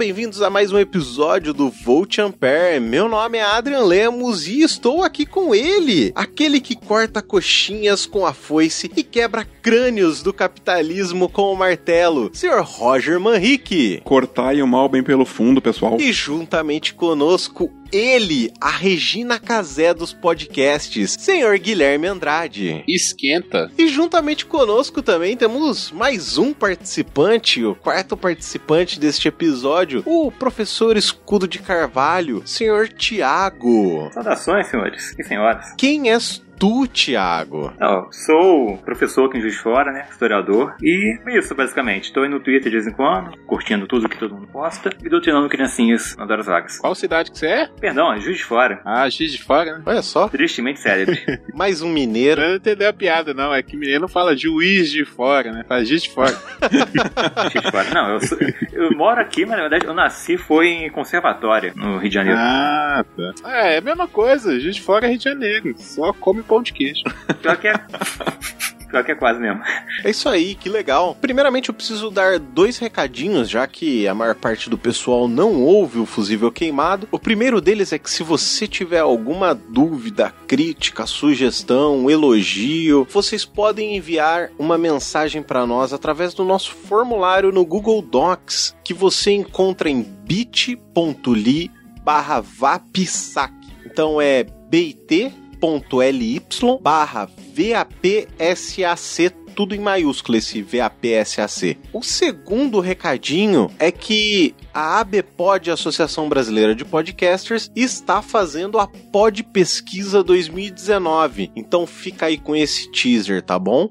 Bem-vindos a mais um episódio do Volt Ampere. Meu nome é Adrian Lemos e estou aqui com ele, aquele que corta coxinhas com a foice e quebra crânios do capitalismo com o martelo, Sr. Roger Manrique. Cortai o mal bem pelo fundo, pessoal. E juntamente conosco, ele, a Regina Casé dos podcasts, senhor Guilherme Andrade. Esquenta. E juntamente conosco também temos mais um participante, o quarto participante deste episódio, o professor Escudo de Carvalho, senhor Tiago. Saudações, senhores e senhoras. Quem és tu, Thiago? Não, sou professor aqui em Juiz de Fora, né? Historiador. E é isso, basicamente. Estou no Twitter de vez em quando, curtindo tudo que todo mundo posta e doutrinando criancinhas nas horas vagas. Qual cidade que você é? Perdão, é Juiz de Fora. Ah, Juiz de Fora, né? Olha só. Tristemente célebre. Mais um mineiro. Eu não entendeu a piada, não. É que mineiro não fala Juiz de Fora, né? Fala Juiz de Fora. Juiz de Fora. Não, eu, sou, eu moro aqui, mas na verdade eu nasci foi em conservatória, no Rio de Janeiro. Ah, tá. É, é a mesma coisa. Juiz de Fora é Rio de Janeiro. Só come pão de queijo. Pior que é. Pior que é quase mesmo. É isso aí, que legal. Primeiramente, eu preciso dar dois recadinhos, já que a maior parte do pessoal não ouve o fusível queimado. O primeiro deles é que se você tiver alguma dúvida, crítica, sugestão, elogio, vocês podem enviar uma mensagem para nós através do nosso formulário no Google Docs, que você encontra em bit.ly barra vapsac. Então é bit bit.ly barra VAPSAC tudo em maiúsculo esse VAPSAC. O segundo recadinho é que a ABPOD, Associação Brasileira de Podcasters, está fazendo a Pod Pesquisa 2019. Então fica aí com esse teaser, tá bom?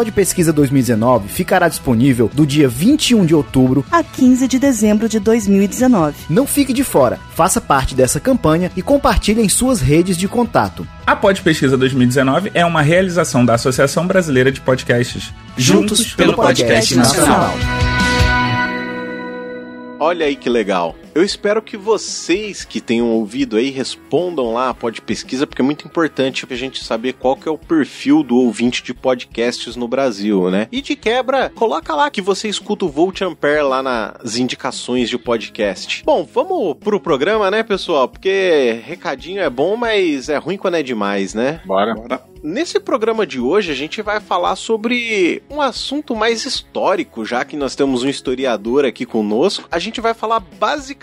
Pod Pesquisa 2019 ficará disponível do dia 21 de outubro a 15 de dezembro de 2019. Não fique de fora, faça parte dessa campanha e compartilhe em suas redes de contato. A Pod Pesquisa 2019 é uma realização da Associação Brasileira de Podcasts. Juntos, Juntos pelo, pelo Podcast, podcast Nacional. Nacional. Olha aí que legal. Eu espero que vocês que tenham ouvido aí respondam lá a pod pesquisa, porque é muito importante a gente saber qual que é o perfil do ouvinte de podcasts no Brasil, né? E de quebra, coloca lá que você escuta o Volt Ampere lá nas indicações de podcast. Bom, vamos pro programa, né, pessoal? Porque recadinho é bom, mas é ruim quando é demais, né? Bora. Bora. Nesse programa de hoje, a gente vai falar sobre um assunto mais histórico, já que nós temos um historiador aqui conosco. A gente vai falar basicamente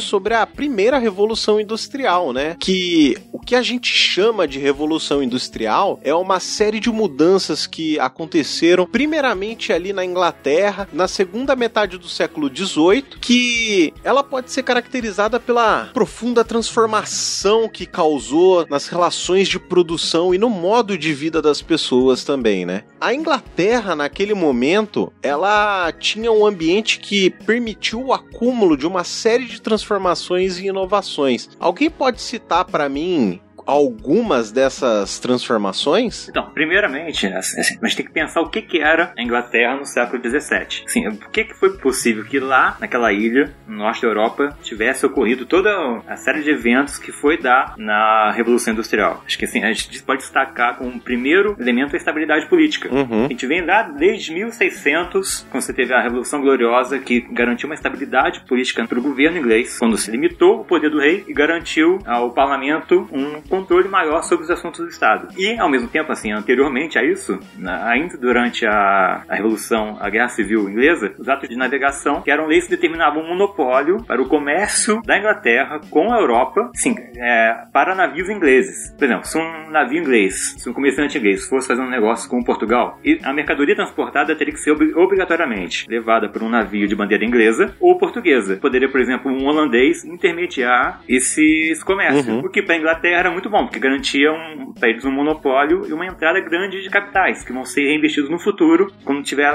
sobre a primeira revolução industrial, né? Que o que a gente chama de revolução industrial é uma série de mudanças que aconteceram primeiramente ali na Inglaterra, na segunda metade do século XVIII, que ela pode ser caracterizada pela profunda transformação que causou nas relações de produção e no modo de vida das pessoas também, né? A Inglaterra, naquele momento, ela tinha um ambiente que permitiu o acúmulo de uma série de transformações e inovações. Alguém pode citar para mim algumas dessas transformações? Então, primeiramente, assim, a gente tem que pensar o que, que era a Inglaterra no século XVII. Assim, por que, que foi possível que lá, naquela ilha, no norte da Europa, tivesse ocorrido toda a série de eventos que foi dar na Revolução Industrial? Acho que assim, a gente pode destacar como primeiro elemento a estabilidade política. Uhum. A gente vem lá desde 1600, quando você teve a Revolução Gloriosa, que garantiu uma estabilidade política para o governo inglês, quando se limitou o poder do rei e garantiu ao parlamento um controle maior sobre os assuntos do Estado. E, ao mesmo tempo, assim, anteriormente a isso, ainda durante a, a Revolução, a Guerra Civil Inglesa, os atos de navegação, que eram leis que determinavam um monopólio para o comércio da Inglaterra com a Europa, sim, é, para navios ingleses. Por exemplo, se um navio inglês, se um comerciante inglês fosse fazer um negócio com Portugal, a mercadoria transportada teria que ser obrigatoriamente levada por um navio de bandeira inglesa ou portuguesa. Poderia, por exemplo, um holandês intermediar esses comércios, uhum. o que para a Inglaterra era muito bom, porque garantia um, para eles um monopólio e uma entrada grande de capitais que vão ser reinvestidos no futuro, quando tiver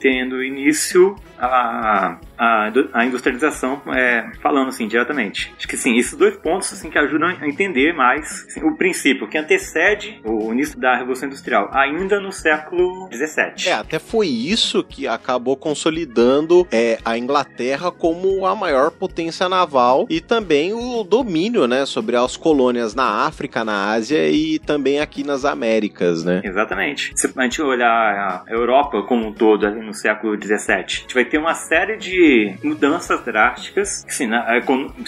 tendo início a, a, a industrialização, é, falando assim diretamente. Acho que sim, esses dois pontos assim que ajudam a entender mais assim, o princípio que antecede o início da Revolução Industrial, ainda no século XVII. É, até foi isso que acabou consolidando é, a Inglaterra como a maior potência naval e também o domínio, né, sobre as colônias na África, na Ásia e também aqui nas Américas, né? Exatamente. Se a gente olhar a Europa como um todo ali no século XVII, a gente vai ter uma série de mudanças drásticas, sim, na,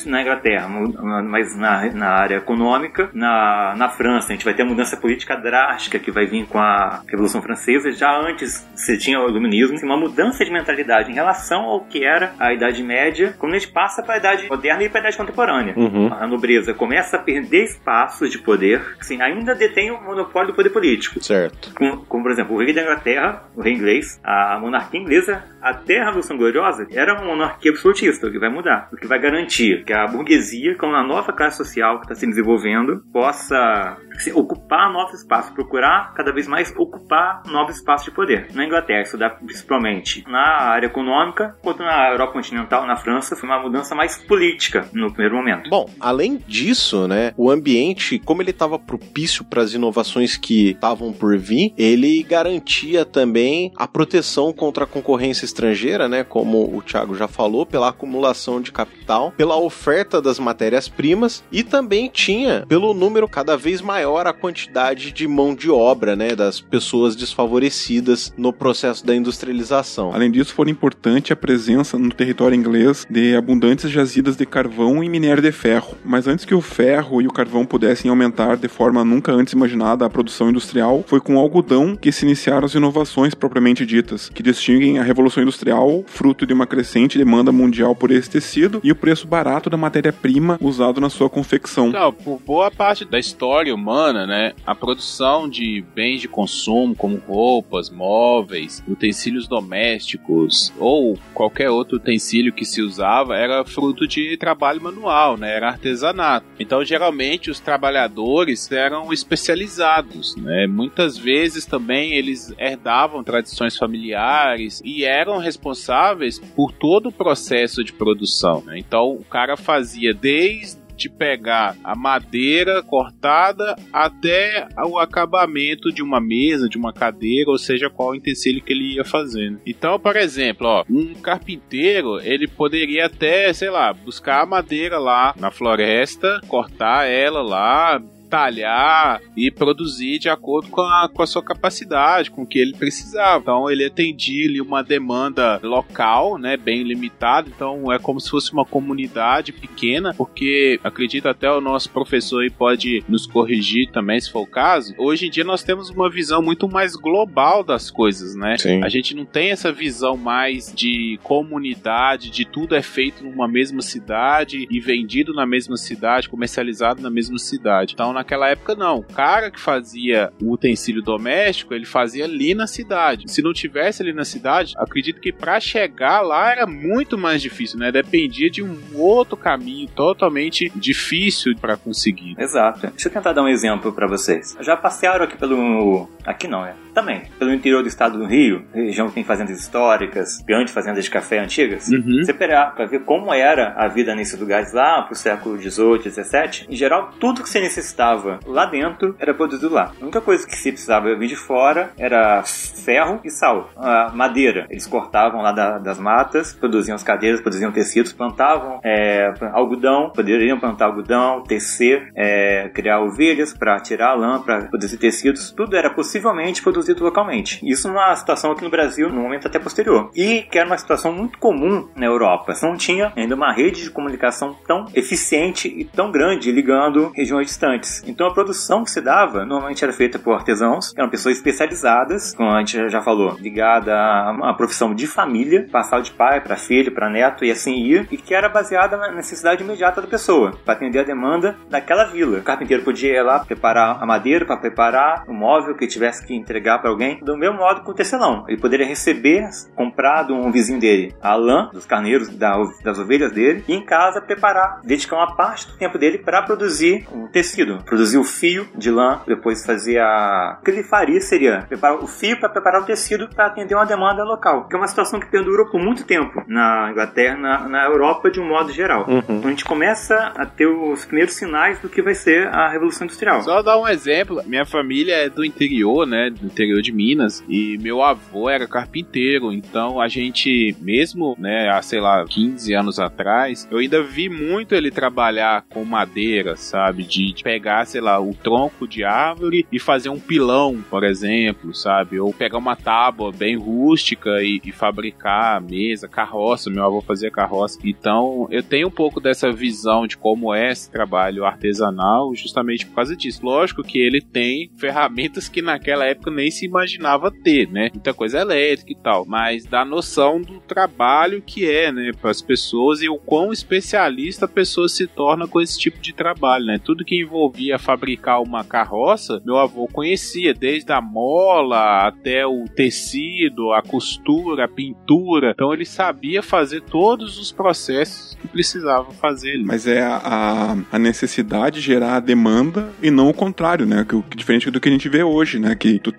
na Inglaterra, mas na, na área econômica, na, na França, a gente vai ter a mudança política drástica que vai vir com a Revolução Francesa. Já antes você tinha o Iluminismo, uma mudança de mentalidade em relação ao que era a Idade Média, quando a gente passa para a Idade Moderna e para a Idade Contemporânea. Uhum. A nobreza começa a perder espaços de poder, assim, ainda detém o monopólio do poder político. Certo. Como, como, por exemplo, o rei da Inglaterra, o rei inglês, a monarquia inglesa, a Revolução Gloriosa, era uma monarquia absolutista, o que vai mudar, o que vai garantir que a burguesia, como a nova classe social que está se desenvolvendo, possa assim, ocupar novos espaços, procurar cada vez mais ocupar novos espaços de poder. Na Inglaterra, isso dá principalmente na área econômica, quanto na Europa continental, na França, foi uma mudança mais política no primeiro momento. Bom, além disso, né, o ambiente, como ele estava propício para as inovações que estavam por vir, ele garantia também a proteção contra a concorrência estrangeira, né, como o Thiago já falou, pela acumulação de capital, pela oferta das matérias-primas e também tinha pelo número cada vez maior a quantidade de mão de obra, né, das pessoas desfavorecidas no processo da industrialização. Além disso, foi importante a presença no território inglês de abundantes jazidas de carvão e minério de ferro. Mas antes que o ferro e o carvão pudessem aumentar de forma nunca antes imaginada a produção industrial, foi com o algodão que se iniciaram as inovações propriamente ditas, que distinguem a revolução industrial, fruto de uma crescente demanda mundial por esse tecido e o preço barato da matéria-prima usado na sua confecção. Não, por boa parte da história humana, né, a produção de bens de consumo como roupas, móveis, utensílios domésticos ou qualquer outro utensílio que se usava era fruto de trabalho manual, né, era artesanato. Então, geralmente os trabalhadores eram especializados, né? Muitas vezes também eles herdavam tradições familiares e eram responsáveis por todo o processo de produção. Né? Então, o cara fazia desde de pegar a madeira cortada até o acabamento de uma mesa, de uma cadeira, ou seja, qual utensílio que ele ia fazendo. Então, por exemplo, ó, um carpinteiro, ele poderia até, sei lá, buscar a madeira lá na floresta, cortar ela lá, talhar e produzir de acordo com a, com a sua capacidade, com o que ele precisava. Então ele atendia ali uma demanda local, né, bem limitada. Então é como se fosse uma comunidade pequena, porque acredito até o nosso professor aí pode nos corrigir também, se for o caso. Hoje em dia nós temos uma visão muito mais global das coisas, né? Sim. A gente não tem essa visão mais de comunidade, de tudo é feito numa mesma cidade e vendido na mesma cidade, comercializado na mesma cidade. Então naquela época não. O cara que fazia o utensílio doméstico, ele fazia ali na cidade. Se não tivesse ali na cidade, acredito que para chegar lá era muito mais difícil, né? Dependia de um outro caminho totalmente difícil para conseguir. Exato. Deixa eu tentar dar um exemplo para vocês. Já passearam aqui pelo aqui não, é também. Pelo interior do estado do Rio, região que tem fazendas históricas, grandes fazendas de café antigas, uhum. você pegar para ver como era a vida nesses lugares lá pro século XVIII, XVII, em geral, tudo que você necessitava lá dentro era produzido lá. A única coisa que se precisava vir de fora era ferro e sal. A madeira, eles cortavam lá da, das matas, produziam as cadeiras, produziam tecidos, plantavam é, algodão, poderiam plantar algodão, tecer, é, criar ovelhas para tirar a lã, para produzir tecidos. Tudo era possivelmente produzido produzido localmente. Isso numa situação aqui no Brasil, no momento até posterior. E que era uma situação muito comum na Europa. Não tinha ainda uma rede de comunicação tão eficiente e tão grande ligando regiões distantes. Então a produção que se dava normalmente era feita por artesãos, eram pessoas especializadas, como a gente já falou, ligada a uma profissão de família, passava de pai para filho, para neto e assim ia, e que era baseada na necessidade imediata da pessoa, para atender a demanda daquela vila. O carpinteiro podia ir lá preparar a madeira para preparar o móvel que tivesse que entregar para alguém, do mesmo modo que o tecelão. Ele poderia receber, comprado um vizinho dele, a lã dos carneiros, das ovelhas dele, e em casa preparar, dedicar uma parte do tempo dele para produzir um tecido, produzir o fio de lã, depois fazer a. O que ele faria seria preparar o fio para preparar o tecido para atender uma demanda local, que é uma situação que perdurou por muito tempo na Inglaterra, na, na Europa de um modo geral. Uhum. Então a gente começa a ter os primeiros sinais do que vai ser a Revolução Industrial. Só dar um exemplo, minha família é do interior, né, do interior de Minas, e meu avô era carpinteiro, então a gente, mesmo, né, há, sei lá, 15 anos atrás, eu ainda vi muito ele trabalhar com madeira, sabe, de, pegar, sei lá, o tronco de árvore e fazer um pilão, por exemplo, sabe, ou pegar uma tábua bem rústica e, e fabricar mesa, carroça, meu avô fazia carroça, então eu tenho um pouco dessa visão de como é esse trabalho artesanal, justamente por causa disso. Lógico que ele tem ferramentas que naquela época nem se imaginava ter, né? Muita coisa elétrica e tal, mas dá noção do trabalho que é, né, para as pessoas e o quão especialista a pessoa se torna com esse tipo de trabalho, né? Tudo que envolvia fabricar uma carroça, meu avô conhecia, desde a mola até o tecido, a costura, a pintura. Então ele sabia fazer todos os processos que precisava fazer. Ali. Mas é a, a necessidade gerar a demanda e não o contrário, né? Que, diferente do que a gente vê hoje, né? Que tu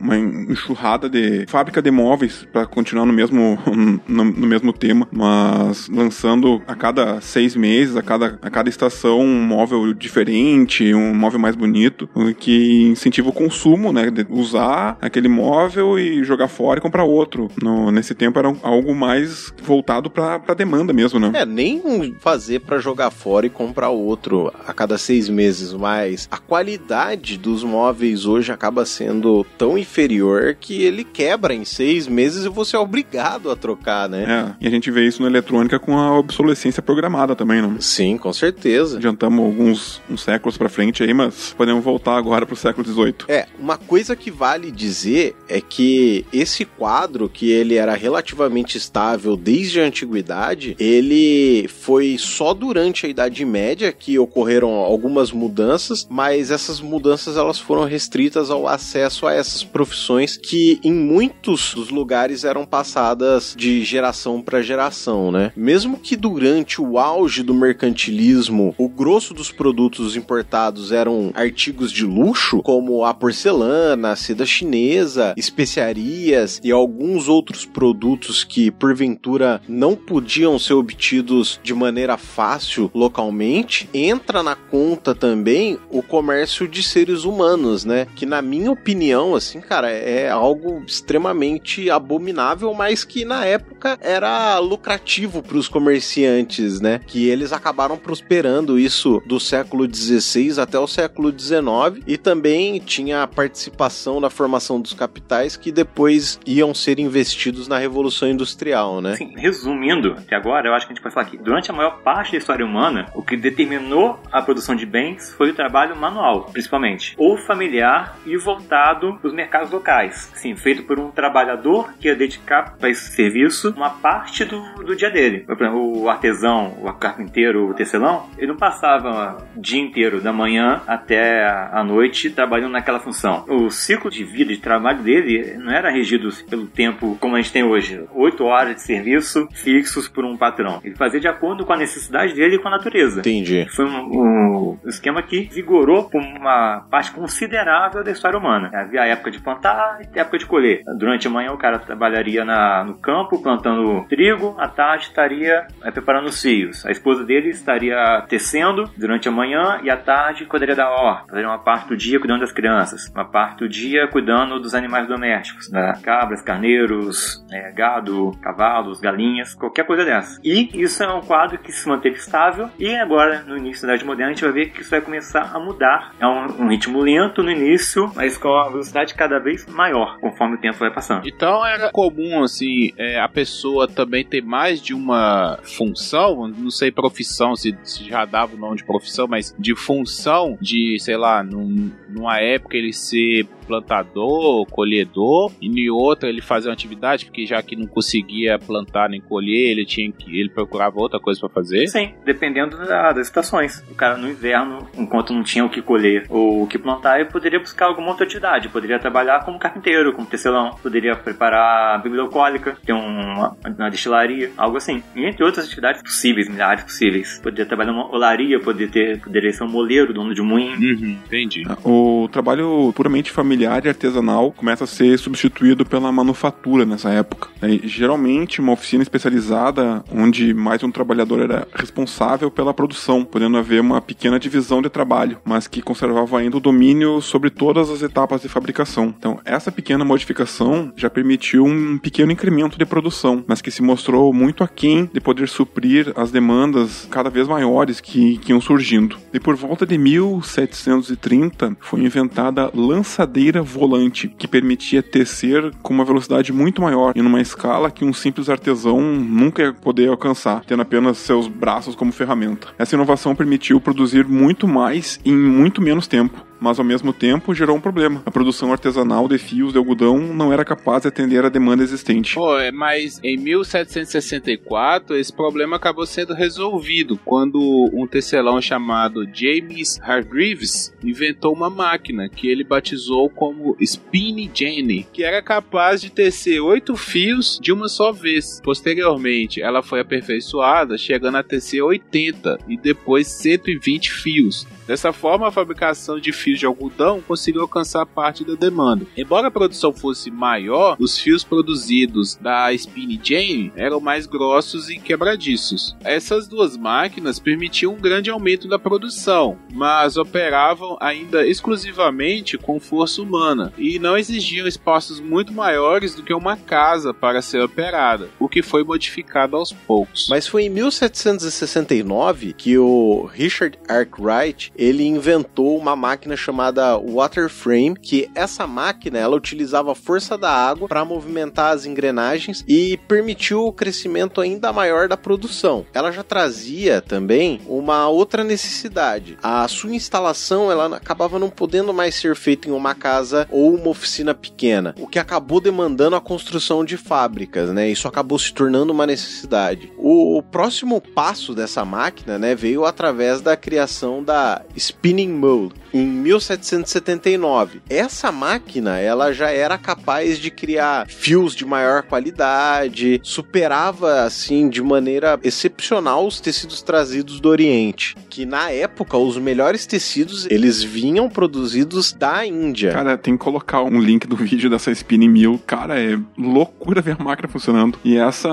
uma enxurrada de fábrica de móveis para continuar no mesmo no, no, mesmo tema, mas lançando a cada seis meses, a cada, a cada estação um móvel diferente, um móvel mais bonito, que incentiva o consumo, né? De usar aquele móvel e jogar fora e comprar outro. No, nesse tempo era algo mais voltado para demanda mesmo, né? É, nem fazer para jogar fora e comprar outro a cada seis meses, mas a qualidade dos móveis hoje acaba sendo tão inferior que ele quebra em seis meses e você é obrigado a trocar, né? É, e a gente vê isso na eletrônica com a obsolescência programada também, né? Sim, com certeza. Adiantamos alguns uns séculos para frente aí, mas podemos voltar agora pro século XVIII. É, uma coisa que vale dizer é que esse quadro, que ele era relativamente estável desde a antiguidade, ele foi só durante a Idade Média que ocorreram algumas mudanças, mas essas mudanças elas foram restritas ao acesso a essas profissões que em muitos dos lugares eram passadas de geração para geração, né? Mesmo que durante o auge do mercantilismo, o grosso dos produtos importados eram artigos de luxo, como a porcelana, a seda chinesa, especiarias e alguns outros produtos que porventura não podiam ser obtidos de maneira fácil localmente, entra na conta também o comércio de seres humanos, né? Que na minha opinião, assim, cara, é algo extremamente abominável, mas que na época era lucrativo para os comerciantes, né? Que eles acabaram prosperando isso do século XVI até o século XIX e também tinha a participação na formação dos capitais que depois iam ser investidos na Revolução Industrial, né? Sim, resumindo, até agora, eu acho que a gente pode falar que durante a maior parte da história humana, o que determinou a produção de bens foi o trabalho manual, principalmente, ou familiar e voltado para os mercados locais. Sim, feito por um trabalhador que ia dedicar para esse serviço uma parte do, do dia dele. Por exemplo, o artesão, o carpinteiro, o tecelão, ele não passava o dia inteiro, da manhã até a noite, trabalhando naquela função. O ciclo de vida, de trabalho dele, não era regido pelo tempo como a gente tem hoje. Oito horas de serviço fixos por um patrão. Ele fazia de acordo com a necessidade dele e com a natureza. Entendi. Foi um, um esquema que vigorou por uma parte considerável da história humana. Havia a época de plantar e a época de colher. Durante a manhã o cara trabalharia na, no campo, plantando plantando trigo, à tarde estaria é, preparando os fios. A esposa dele estaria tecendo durante a manhã e à tarde cuidaria da horta. Fazer uma parte do dia cuidando das crianças, uma parte do dia cuidando dos animais domésticos, né? cabras, carneiros, é, gado, cavalos, galinhas, qualquer coisa dessa. E isso é um quadro que se manteve estável e agora no início da Idade Moderna a gente vai ver que isso vai começar a mudar. É um, um ritmo lento no início, mas com a velocidade cada vez maior conforme o tempo vai passando. Então era comum, assim, é, a pessoa também ter mais de uma função, não sei profissão, se, se já dava o nome de profissão, mas de função, de, sei lá, num, numa época ele ser plantador, colhedor, e em outra ele fazer uma atividade, porque já que não conseguia plantar nem colher, ele tinha que ele procurava outra coisa para fazer. Sim, dependendo da, das estações. O cara no inverno, enquanto não tinha o que colher ou o que plantar, ele poderia buscar alguma outra atividade, poderia trabalhar como carpinteiro, como tecelão, poderia preparar bebida alcoólica, ter uma, uma destilaria, algo assim. E entre outras atividades possíveis, milhares possíveis. Poderia trabalhar numa olaria, poderia ter, poderia ser um moleiro, dono de moinho. Uhum, entendi. O trabalho puramente familiar e artesanal começa a ser substituído pela manufatura nessa época. E, geralmente, uma oficina especializada onde mais um trabalhador era responsável pela produção, podendo haver uma pequena divisão de trabalho, mas que conservava ainda o domínio sobre todas as etapas de fabricação. Então, essa pequena modificação já permitiu um pequeno incremento de produção, mas que se mostrou muito aquém de poder suprir as demandas cada vez maiores que, que iam surgindo. E por volta de 1730 foi inventada a lançadeira volante, que permitia tecer com uma velocidade muito maior e numa escala que um simples artesão nunca ia poder alcançar, tendo apenas seus braços como ferramenta. Essa inovação permitiu produzir muito mais em muito menos tempo mas ao mesmo tempo gerou um problema. A produção artesanal de fios de algodão não era capaz de atender a demanda existente. Pô, mas em 1764 esse problema acabou sendo resolvido quando um tecelão chamado James Hargreaves inventou uma máquina que ele batizou como Spinny Jenny, que era capaz de tecer oito fios de uma só vez. Posteriormente, ela foi aperfeiçoada, chegando a tecer 80 e depois 120 fios. Dessa forma, a fabricação de fios de algodão conseguiu alcançar parte da demanda. Embora a produção fosse maior, os fios produzidos da Spinny Jane eram mais grossos e quebradiços. Essas duas máquinas permitiam um grande aumento da produção, mas operavam ainda exclusivamente com força humana e não exigiam espaços muito maiores do que uma casa para ser operada, o que foi modificado aos poucos. Mas foi em 1769 que o Richard Arkwright ele inventou uma máquina chamada Waterframe, que essa máquina ela utilizava a força da água para movimentar as engrenagens e permitiu o crescimento ainda maior da produção. Ela já trazia também uma outra necessidade. A sua instalação ela acabava não podendo mais ser feita em uma casa ou uma oficina pequena, o que acabou demandando a construção de fábricas, né? Isso acabou se tornando uma necessidade. O próximo passo dessa máquina, né, veio através da criação da Spinning Mold em 1779. Essa máquina, ela já era capaz de criar fios de maior qualidade, superava assim de maneira excepcional os tecidos trazidos do Oriente, que na época os melhores tecidos eles vinham produzidos da Índia. Cara, tem que colocar um link do vídeo dessa Spinning Mill. Cara, é loucura ver a máquina funcionando. E essa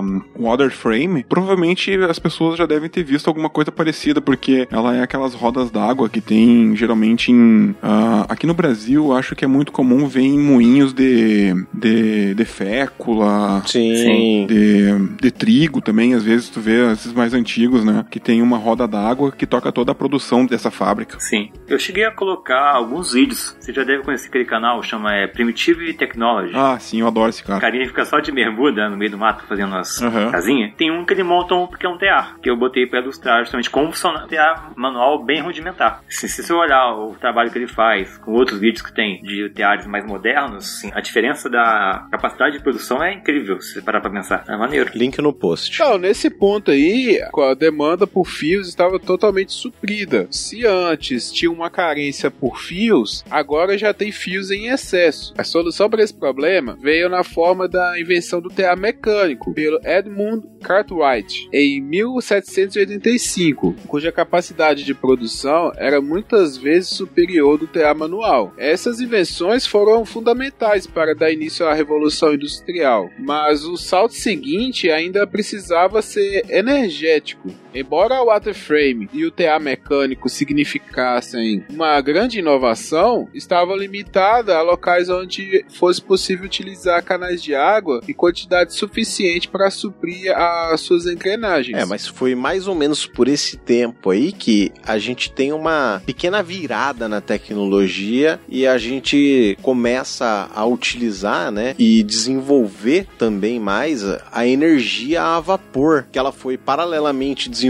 um, Water Frame, provavelmente as pessoas já devem ter visto alguma coisa parecida, porque ela é aquelas rodas d'água que tem geralmente em. Uh, aqui no Brasil, acho que é muito comum ver em moinhos de, de, de fécula. Sim. De, de trigo também, às vezes tu vê esses mais antigos, né? Que tem uma roda d'água que toca toda a produção dessa fábrica. Sim. Eu cheguei a colocar alguns vídeos. Você já deve conhecer aquele canal, chama é, Primitive Technology. Ah, sim, eu adoro esse cara. O carinha fica só de bermuda no meio do mato fazendo as Aham. casinhas. Tem um que ele monta um que é um tear, que eu botei pra ilustrar justamente como funciona um tear manual bem rudimentar. Se, se você olhar o trabalho que ele faz com outros vídeos que tem de teares mais modernos, assim, a diferença da capacidade de produção é incrível, se você parar pra pensar. É maneiro. Link no post. Então, nesse ponto aí, a demanda por fios estava totalmente suprida. Se antes tinha uma carência por fios, agora já tem fios em excesso. A solução para esse problema veio na forma da invenção do tear mecânico pelo Edmund Cartwright em 1785, cuja capacidade de produção produção era muitas vezes superior do TA manual. Essas invenções foram fundamentais para dar início à Revolução Industrial, mas o salto seguinte ainda precisava ser energético. Embora o waterframe e o TA mecânico significassem uma grande inovação, estava limitada a locais onde fosse possível utilizar canais de água em quantidade suficiente para suprir as suas engrenagens. É, mas foi mais ou menos por esse tempo aí que a gente tem uma pequena virada na tecnologia e a gente começa a utilizar, né, e desenvolver também mais a energia a vapor, que ela foi paralelamente desenvolvida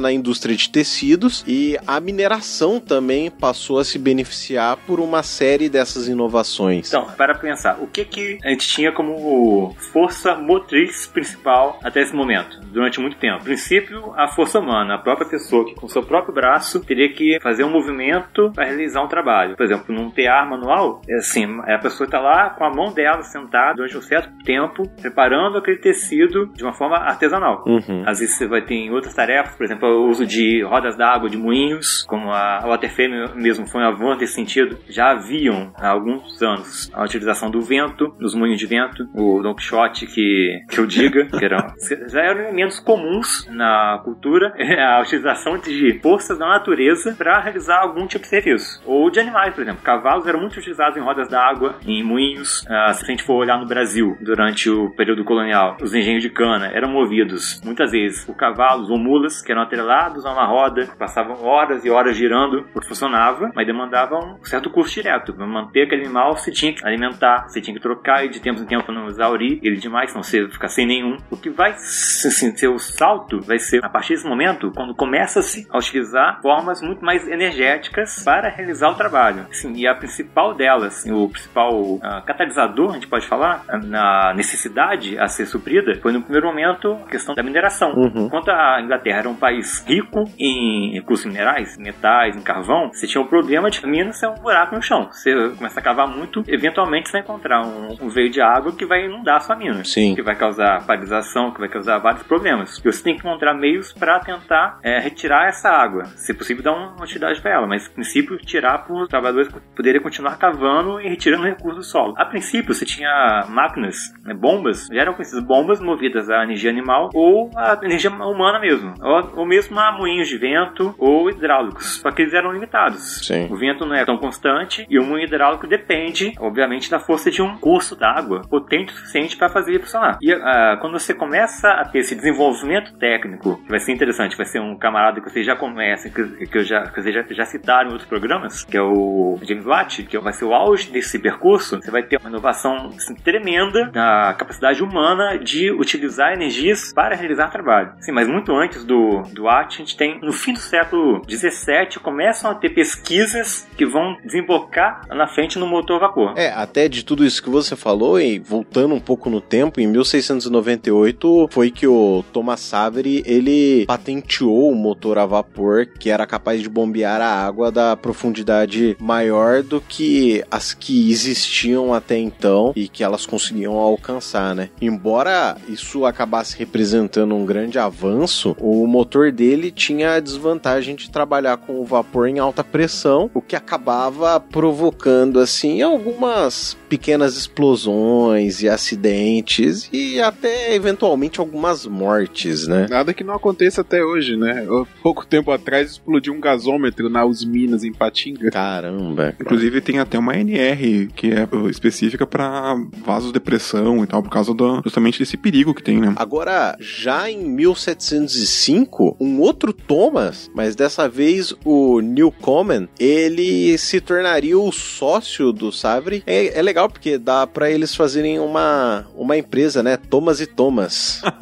na indústria de tecidos e a mineração também passou a se beneficiar por uma série dessas inovações. Então, para pensar, o que que a gente tinha como força motriz principal até esse momento, durante muito tempo? No princípio, a força humana, a própria pessoa que com seu próprio braço teria que fazer um movimento para realizar um trabalho. Por exemplo, num TA manual, é assim, a pessoa está lá com a mão dela sentada durante um certo tempo, preparando aquele tecido de uma forma artesanal. Uhum. Às vezes você vai ter em outras tarefas, por exemplo, o uso de rodas d'água, de moinhos, como a Waterframe mesmo foi um avanço nesse sentido. Já haviam há alguns anos a utilização do vento, dos moinhos de vento, o Don Quixote que, que eu diga, que eram, já eram elementos comuns na cultura, a utilização de forças da natureza para realizar algum tipo de serviço. Ou de animais, por exemplo. Cavalos eram muito utilizados em rodas d'água, em moinhos. Ah, se a gente for olhar no Brasil, durante o período colonial, os engenhos de cana eram movidos muitas vezes por cavalos ou mulas que eram atrelados a uma roda, passavam horas e horas girando, porque funcionava, mas demandava um certo custo direto. Para manter aquele animal, você tinha que alimentar, você tinha que trocar e de tempo em tempo para não exaurir ele demais, senão você ficar sem nenhum. O que vai assim, ser o salto vai ser a partir desse momento, quando começa-se a utilizar formas muito mais energéticas para realizar o trabalho. Sim, e a principal delas, o principal ah, catalisador, a gente pode falar, na necessidade a ser suprida, foi no primeiro momento a questão da mineração. Uhum. Enquanto a Inglaterra era um país rico em recursos minerais, metais, em carvão, você tinha o problema de mina ser um buraco no chão. Você começa a cavar muito, eventualmente você vai encontrar um, um veio de água que vai inundar a sua mina. Sim. Que vai causar paralisação, que vai causar vários problemas. E você tem que encontrar meios para tentar é, retirar essa água. Se possível, dar uma utilidade para ela, mas, a princípio, tirar para os trabalhadores poderem continuar cavando e retirando recursos do solo. A princípio, você tinha máquinas, né, bombas, já eram conhecidas bombas movidas a energia animal ou a energia humana mesmo, ou, ou mesmo a moinhos de vento ou hidráulicos, só que eles eram limitados. Sim. O vento não é tão constante e o moinho hidráulico depende, obviamente, da força de um curso d'água potente o suficiente para fazer ele funcionar. E ah, quando você começa a ter esse desenvolvimento técnico, que vai ser interessante, vai ser um camarada que vocês já conhecem, que, que, eu já, que vocês já, já citaram em outros programas, que é o James Watt, que vai ser o auge desse percurso, você vai ter uma inovação assim, tremenda na capacidade humana de utilizar energias para realizar trabalho. Sim, mas muito antes do, do Watt, a gente tem, no fim do século 17, começam a ter pesquisas que vão desembocar na frente no motor vapor. É, até de tudo isso que você falou, e voltando um pouco no tempo, em 1698 foi que o Thomas Savery, ele patenteou o motor a vapor que era capaz de bombear a água da profundidade maior do que as que existiam até então e que elas conseguiam alcançar, né? Embora isso acabasse representando um grande avanço, o motor dele tinha a desvantagem de trabalhar com o vapor em alta pressão, o que acabava provocando assim algumas pequenas explosões e acidentes e até eventualmente algumas mortes, né? Nada que não aconteça até hoje, né? Pouco tempo atrás explodiu um gasômetro na Usminas em Patinga. Caramba. Inclusive tem até uma NR que é específica para vasodepressão e tal, por causa do, justamente desse perigo que tem, né? Agora, já em 1705, um outro Thomas, mas dessa vez o Newcomen, ele se tornaria o sócio do Savre. É, é legal porque dá para eles fazerem uma, uma empresa, né? Thomas e Thomas.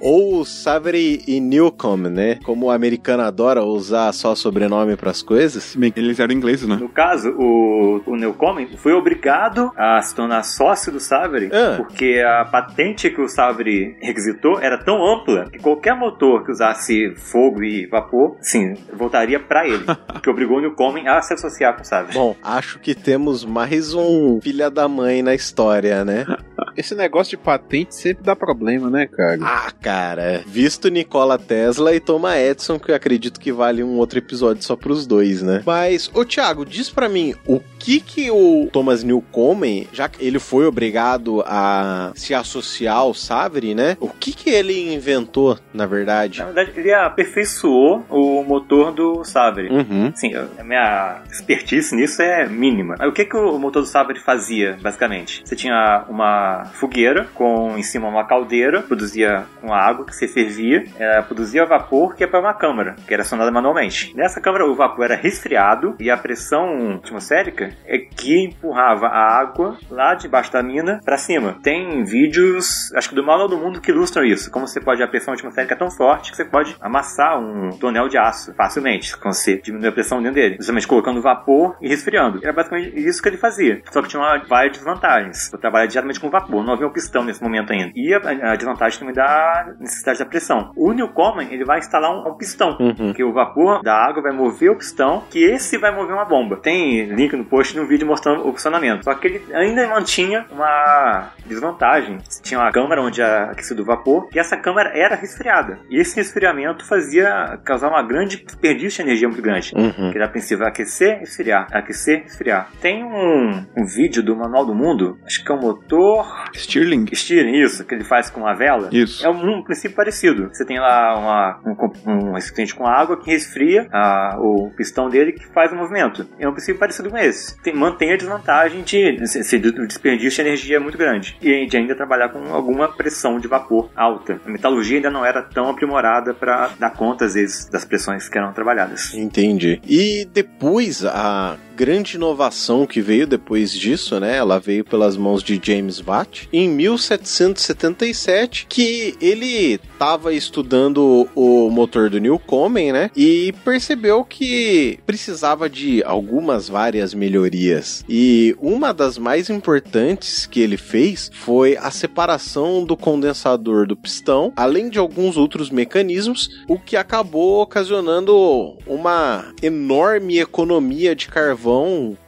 Ou Savre e Newcomen, né? Como o americano adora usar só sobrenome pras coisas. Se bem eles eram ingleses, né? No caso, o, o Newcomen foi obrigado a se tornar sócio do Savary, Ah. porque a patente que o Savary requisitou era tão ampla que qualquer motor que usasse fogo e vapor, sim, voltaria pra ele, que obrigou o Newcomen a se associar com o Savary. Bom, acho que temos mais um filha da mãe na história, né? Esse negócio de patente sempre dá problema, né, cara? Ah, cara, visto Nikola Tesla e Thomas Edison, que eu acredito que vale um outro episódio só pros dois, né? Mas, ô Thiago, diz pra mim, o que que o Thomas Newcomen, já que ele foi obrigado a se associar ao Savary, né? O que que ele inventou, na verdade? Na verdade, ele aperfeiçoou o motor do Savary. Uhum. Sim, a minha expertise nisso é mínima. O que, que o motor do Savary fazia, basicamente? Você tinha uma fogueira com em cima uma caldeira, produzia com água que você fervia, ela produzia vapor que ia para uma câmara, que era acionada manualmente. Nessa câmara o vapor era resfriado e a pressão atmosférica é que empurrava a água lá debaixo da mina para cima. Tem vídeos, acho que do Manual do Mundo que ilustram isso, como você pode a pressão atmosférica é tão forte que você pode amassar um tonel de aço facilmente, quando você diminui a pressão dentro dele, justamente colocando vapor e resfriando. Era basicamente isso que ele fazia. Só que tinha várias desvantagens. Eu trabalhava diretamente com vapor, não havia um pistão nesse momento ainda. E a, a desvantagem também da necessidade da pressão. O Newcomen, ele vai instalar um, um pistão, Uhum. que o vapor da água vai mover o pistão, que esse vai mover uma bomba. Tem link no post um vídeo mostrando o funcionamento. Só que ele ainda mantinha uma desvantagem. Tinha uma câmara onde era aquecido o vapor, e essa câmara era resfriada. E esse resfriamento fazia causar uma grande desperdício de energia muito grande. Uhum. Que era princípio aquecer, esfriar, aquecer, esfriar. Tem um, um vídeo do Manual do Mundo, acho que é um motor Stirling. Stirling, isso, que ele faz com a vela. Isso. É um, um princípio parecido. Você tem lá uma- um, um recipiente com água que resfria a- o pistão dele que faz o movimento. É um princípio parecido com esse. Tem, mantém a desvantagem de se, desperdício de energia é muito grande e de ainda trabalhar com alguma pressão de vapor alta. A metalurgia ainda não era tão aprimorada para dar conta, às vezes, das pressões que eram trabalhadas. Entendi. E depois, a grande inovação que veio depois disso, né? Ela veio pelas mãos de James Watt em 1777, que ele estava estudando o motor do Newcomen, né? E percebeu que precisava de algumas várias melhorias. E uma das mais importantes que ele fez foi a separação do condensador do pistão, além de alguns outros mecanismos, o que acabou ocasionando uma enorme economia de carvão,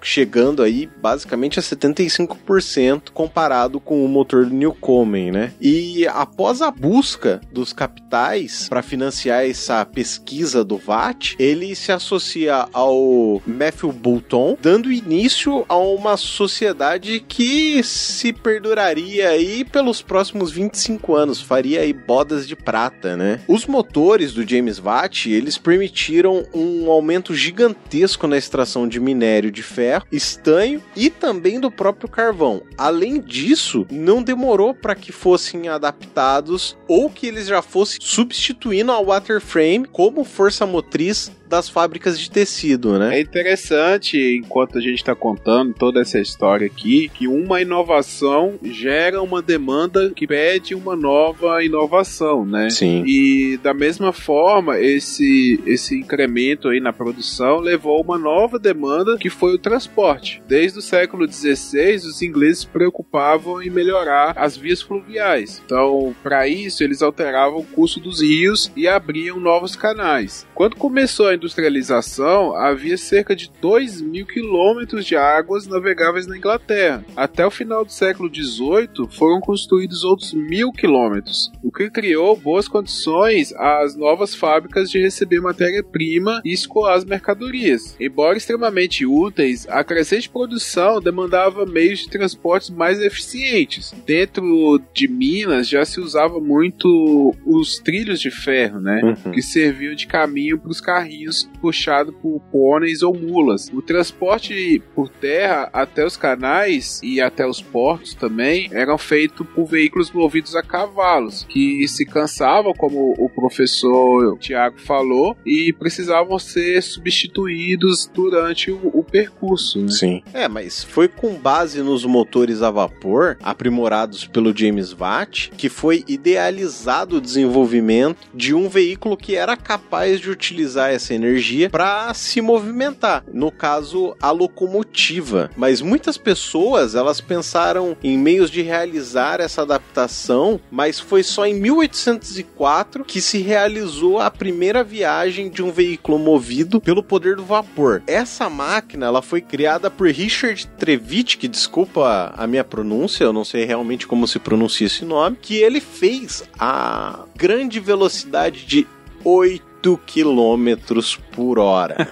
chegando aí basicamente a 75% comparado com o motor do Newcomen, né? E após a busca dos capitais para financiar essa pesquisa do VAT, ele se associa ao Matthew Boulton, dando início a uma sociedade que se perduraria aí pelos próximos 25 anos, faria aí bodas de prata, né? Os motores do James Watt, eles permitiram um aumento gigantesco na extração de minério de ferro, estanho e também do próprio carvão. Além disso, não demorou para que fossem adaptados ou que eles já fossem substituindo a waterframe como força motriz das fábricas de tecido, né? É interessante, enquanto a gente está contando toda essa história aqui, que uma inovação gera uma demanda que pede uma nova inovação, né? Sim. E da mesma forma, esse, esse incremento aí na produção levou a uma nova demanda que foi o transporte. Desde o século XVI, os ingleses se preocupavam em melhorar as vias fluviais. Então, para isso, eles alteravam o curso dos rios e abriam novos canais. Quando começou a industrialização, havia cerca de 2 mil quilômetros de águas navegáveis na Inglaterra. Até o final do século XVIII, foram construídos outros mil quilômetros, o que criou boas condições às novas fábricas de receber matéria-prima e escoar as mercadorias. Embora extremamente úteis, a crescente produção demandava meios de transportes mais eficientes. Dentro de Minas já se usava muito os trilhos de ferro, né? Uhum. que serviam de caminho para os carrinhos use. Puxados por pôneis ou mulas. O transporte por terra até os canais e até os portos também eram feitos por veículos movidos a cavalos, que se cansavam, como o professor Tiago falou, e precisavam ser substituídos durante o, o percurso. Né? Sim. É, mas foi com base nos motores a vapor, aprimorados pelo James Watt, que foi idealizado o desenvolvimento de um veículo que era capaz de utilizar essa energia energia para se movimentar. No caso, a locomotiva. Mas muitas pessoas elas pensaram em meios de realizar essa adaptação, mas foi só em 1804 que se realizou a primeira viagem de um veículo movido pelo poder do vapor. Essa máquina ela foi criada por Richard Trevithick, desculpa a minha pronúncia, eu não sei realmente como se pronuncia esse nome, que ele fez a grande velocidade de 8 quilômetros por hora.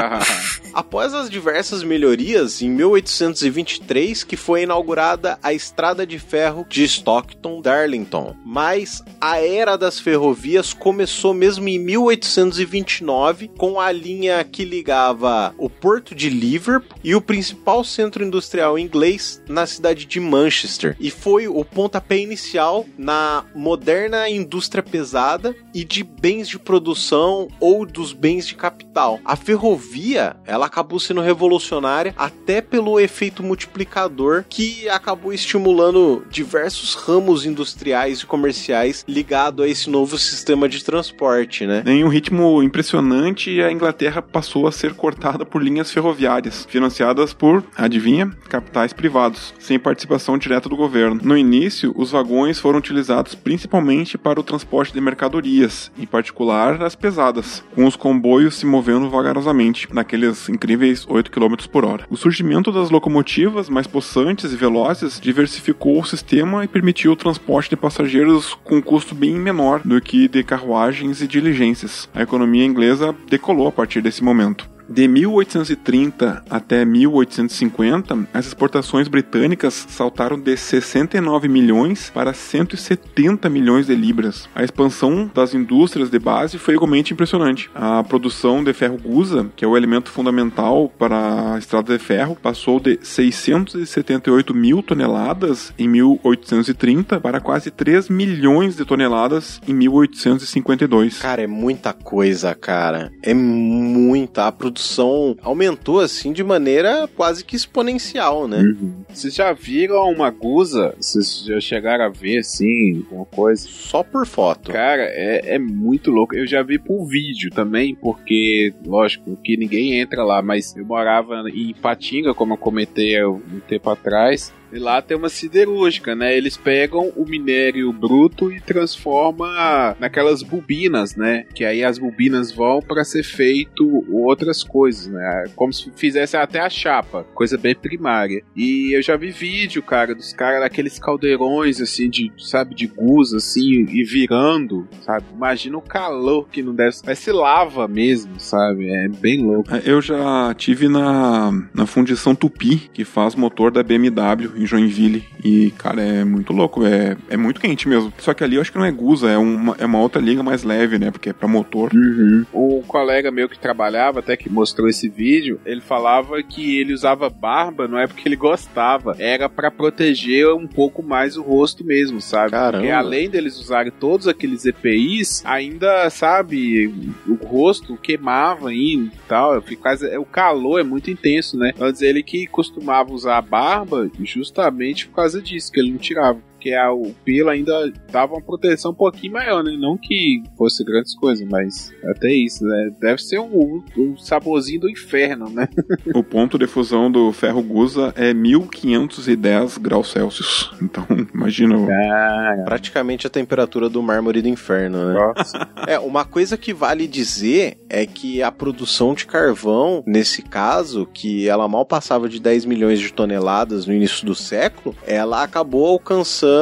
Após as diversas melhorias, em 1823 que foi inaugurada a estrada de ferro de Stockton-Darlington. Mas a era das ferrovias começou mesmo em 1829 com a linha que ligava o porto de Liverpool e o principal centro industrial inglês na cidade de Manchester. E foi o pontapé inicial na moderna indústria pesada e de bens de produção ou dos bens de capital. A ferrovia, ela acabou sendo revolucionária até pelo efeito multiplicador que acabou estimulando diversos ramos industriais e comerciais ligado a esse novo sistema de transporte, né? Em um ritmo impressionante, a Inglaterra passou a ser cortada por linhas ferroviárias, financiadas por, adivinha, capitais privados, sem participação direta do governo. No início, os vagões foram utilizados principalmente para o transporte de mercadorias, em particular as pesadas, com os comboios se movendo vagarosamente, naqueles incríveis 8 km por hora. O surgimento das locomotivas mais possantes e velozes diversificou o sistema e permitiu o transporte de passageiros com um custo bem menor do que de carruagens e diligências. A economia inglesa decolou a partir desse momento. De 1830 até 1850, as exportações britânicas saltaram de 69 milhões para 170 milhões de libras. A expansão das indústrias de base foi igualmente impressionante. A produção de ferro gusa, que é o elemento fundamental para a estrada de ferro, passou de 678 mil toneladas em 1830 para quase 3 milhões de toneladas em 1852. Cara, é muita coisa, cara. É muita. A produção aumentou assim de maneira quase que exponencial, né? Uhum. Vocês já viram uma guza? Vocês já chegaram a ver assim, alguma coisa? Só por foto. Cara, é, é muito louco. Eu já vi por vídeo também, porque, lógico, que ninguém entra lá, mas eu morava em Patinga, como eu comentei um tempo atrás. E lá tem uma siderúrgica, né? Eles pegam o minério bruto e transforma naquelas bobinas, né? Que aí as bobinas vão para ser feito outras coisas, né? Como se fizesse até a chapa, coisa bem primária. E eu já vi vídeo, cara, dos caras daqueles caldeirões assim de, sabe, de guza assim e virando, sabe? Imagina o calor que não deve, parece lava mesmo, sabe? É bem louco. Eu já tive na, na fundição Tupi, que faz motor da BMW em Joinville. E, cara, é muito louco. É, é muito quente mesmo. Só que ali eu acho que não é Gusa, é uma, é uma outra liga mais leve, né? Porque é pra motor. Uhum. O colega meu que trabalhava, até que mostrou esse vídeo, ele falava que ele usava barba, não é porque ele gostava, era para proteger um pouco mais o rosto mesmo, sabe? Caramba. Porque além deles usarem todos aqueles EPIs, ainda, sabe, o rosto queimava ainda e tal. Quase, o calor é muito intenso, né? Antes ele que costumava usar a barba justamente por causa disso, que ele não tirava porque a, o pelo ainda dava uma proteção um pouquinho maior, né? Não que fosse grandes coisas, mas até isso, né? Deve ser um, um saborzinho do inferno, né? o ponto de fusão do ferro gusa é 1510 graus Celsius. Então, imagina. Ah, praticamente a temperatura do mármore do inferno, né? Nossa. É, uma coisa que vale dizer é que a produção de carvão, nesse caso, que ela mal passava de 10 milhões de toneladas no início do século, ela acabou alcançando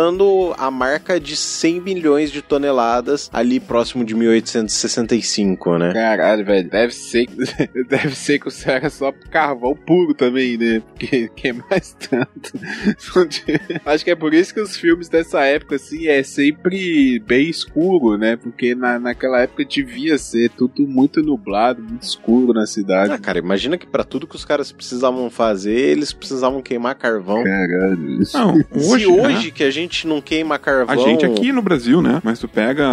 a marca de 100 milhões de toneladas ali próximo de 1865, né? Caralho, velho, deve ser, deve ser que o céu era só carvão puro também, né? Porque que é mais tanto. Acho que é por isso que os filmes dessa época, assim, é sempre bem escuro, né? Porque na, naquela época devia ser tudo muito nublado, muito escuro na cidade. Ah, cara, imagina que para tudo que os caras precisavam fazer, eles precisavam queimar carvão. Caralho. Não, hoje, Se hoje né? que a gente gente não queima carvão. A gente aqui no Brasil, né? Mas tu pega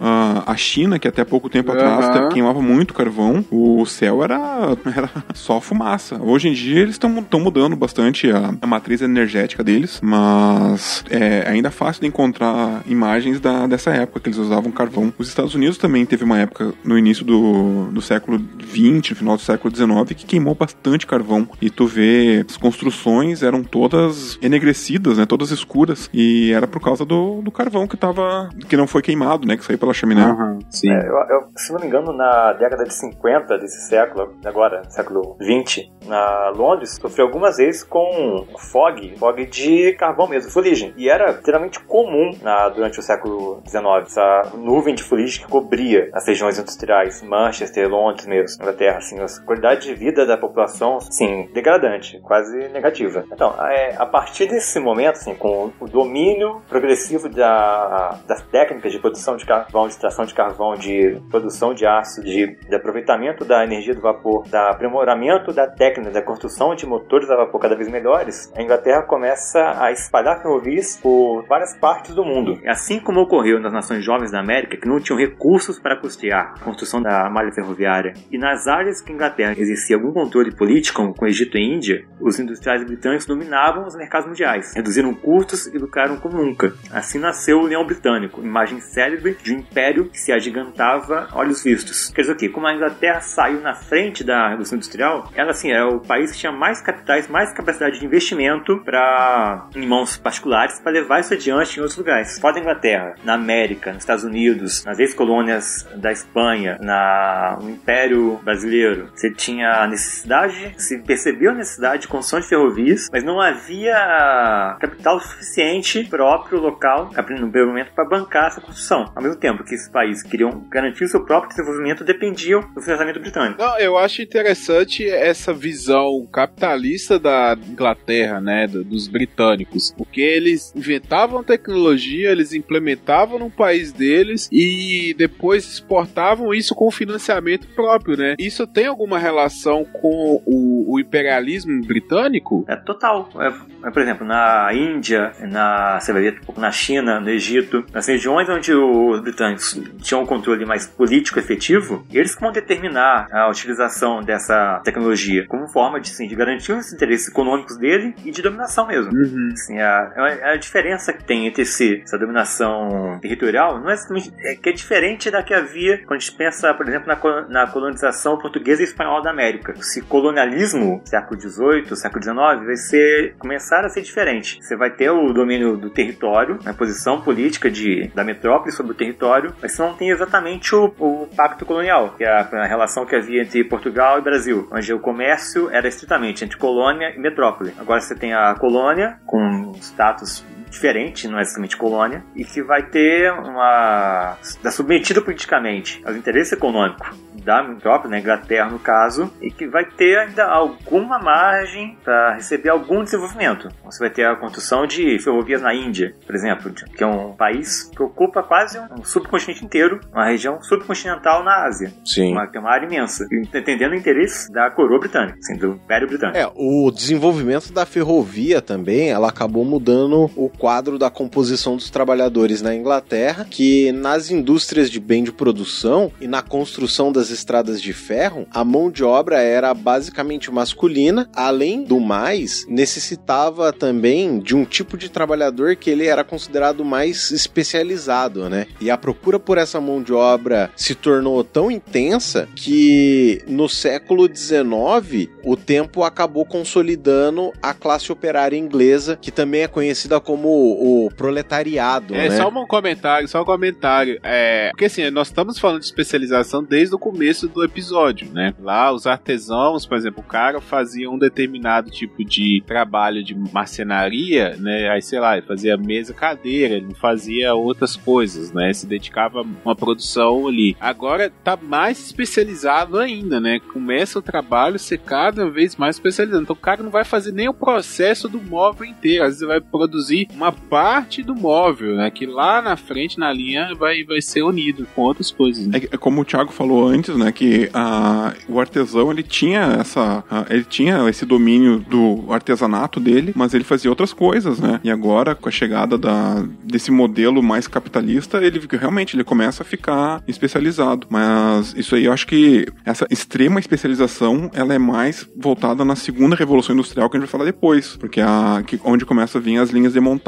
a, a China, que até pouco tempo atrás Aham. queimava muito carvão, o céu era, era só fumaça. Hoje em dia eles estão mudando bastante a, a matriz energética deles, mas é ainda fácil de encontrar imagens da, dessa época que eles usavam carvão. Os Estados Unidos também teve uma época no início do, do século XX, no final do século XIX, que queimou bastante carvão. E tu vê, as construções eram todas enegrecidas, né? Todas escuras. E era por causa do, do carvão que tava. que não foi queimado, né? Que saiu pela chaminé. Aham, sim. É, eu, eu- se não me engano, na década de 50 desse século, agora, século 20, na Londres, sofreu algumas vezes com fog, fog de carvão mesmo, fuligem. E era extremamente comum na, durante o século 19, essa nuvem de fuligem que cobria as regiões industriais, Manchester, Londres mesmo, Inglaterra, assim, a qualidade de vida da população, sim, degradante, quase negativa. Então, é, a partir desse momento, assim, com o domínio progressivo da, das técnicas de produção de carvão, de extração de carvão, de produção de aço, de, de aproveitamento da energia do vapor, da aprimoramento da técnica da construção de motores a vapor cada vez melhores, a Inglaterra começa a espalhar ferrovias por várias partes do mundo. Assim como ocorreu nas nações jovens da América, que não tinham recursos para custear a construção da malha ferroviária, e nas áreas que a Inglaterra exercia algum controle político, como com Egito e Índia, os industriais britânicos dominavam os mercados mundiais, reduziram custos e lucraram como nunca. Assim nasceu o Leão Britânico, imagem célebre de um império que se agigantava olhos vistos. Quer dizer o quê? Como a Inglaterra saiu na frente da Revolução Industrial, ela assim era o país que tinha mais capitais, mais capacidade de investimento para em mãos particulares para levar isso adiante em outros lugares. Fora da Inglaterra, na América, nos Estados Unidos, nas ex-colônias da Espanha, na, no Império Brasileiro, você tinha a necessidade, se percebeu a necessidade de construção de ferrovias, mas não havia capital suficiente próprio local, no primeiro momento, para bancar essa construção. Ao mesmo tempo que esses países queriam garantir o seu próprio desenvolvimento, dependiam do financiamento britânico. Não, eu acho interessante essa visão capitalista da Inglaterra, né, do- dos britânicos, porque eles inventavam tecnologia, eles implementavam no país deles e depois exportavam isso com financiamento próprio, né? Isso tem alguma relação com o, o imperialismo britânico? É total. É, é, por exemplo, na Índia, na, você vai ver, tipo, na China, no Egito, nas regiões onde os britânicos tinham um controle mais político efetivo, eles vão determinar a utilização dessa tecnologia como forma de, assim, de garantir os interesses econômicos dele e de dominação mesmo. Assim, a, a, diferença que tem entre esse, essa dominação territorial não é, é que é diferente da que havia quando a gente pensa, por exemplo, na, na colonização portuguesa e espanhola da América. Esse colonialismo, século XVIII, século XIX, vai ser começar a ser diferente. Você vai ter o domínio do território, a posição política de, da metrópole sobre o território, mas você não tem exatamente o, o pacto colonial, que é a, a relação que havia entre Portugal e Brasil, onde o comércio era estritamente entre colônia e metrópole. Agora você tem a colônia com status diferente, não é exatamente colônia, e que vai ter uma. da submetida politicamente aos interesses econômicos da metrópole, na Inglaterra no caso, e que vai ter ainda alguma margem para receber algum desenvolvimento. Você vai ter a construção de ferrovias na Índia, por exemplo, que é um país que ocupa quase um subcontinente inteiro, uma região subcontinental na Ásia. Sim. Uma, que é uma área imensa. Entendendo o interesse da coroa britânica, assim, do Império Britânico. É, o desenvolvimento da ferrovia também, ela acabou mudando o quadro da composição dos trabalhadores na Inglaterra, que nas indústrias de bem de produção e na construção das estradas de ferro, a mão de obra era basicamente masculina, além do mais, necessitava também de um tipo de trabalhador que ele era considerado mais especializado, né? E a procura por essa mão de obra se tornou tão intensa que no século XIX o tempo acabou consolidando a classe operária inglesa, que também é conhecida como o proletariado, É, né? só um comentário, só um comentário. É, porque assim, nós estamos falando de especialização desde o começo do episódio, né? Lá, os artesãos, por exemplo, o cara fazia um determinado tipo de trabalho de marcenaria, né? Aí, sei lá, ele fazia mesa, cadeira, ele fazia outras coisas, né? Se dedicava a uma produção ali. Agora tá mais especializado ainda, né? Começa o trabalho ser cada vez mais especializado. Então o cara não vai fazer nem o processo do móvel inteiro. Às vezes vai produzir uma parte do móvel, né? Que lá na frente, na linha, vai, vai ser unido com outras coisas. Né? É, é como o Thiago falou antes, né? Que a, o artesão ele tinha essa. A, ele tinha esse domínio do artesanato dele, mas ele fazia outras coisas, né? E agora, com a chegada da, desse modelo mais capitalista, ele realmente ele começa a ficar especializado. Mas isso aí eu acho que essa extrema especialização ela é mais voltada na segunda revolução industrial que a gente vai falar depois, porque é a que, onde começa a vir as linhas de montagem.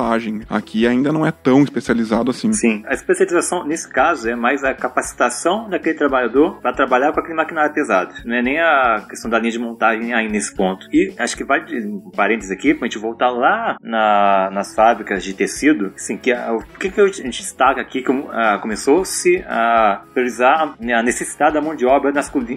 Aqui ainda não é tão especializado assim. Sim, a especialização nesse caso é mais a capacitação daquele trabalhador para trabalhar com aquele maquinário pesado. Não é nem a questão da linha de montagem aí nesse ponto. E acho que vai um parênteses aqui para a gente voltar lá na, nas fábricas de tecido, assim, que a, o que, que a gente destaca aqui que uh, começou-se a priorizar a necessidade da mão de obra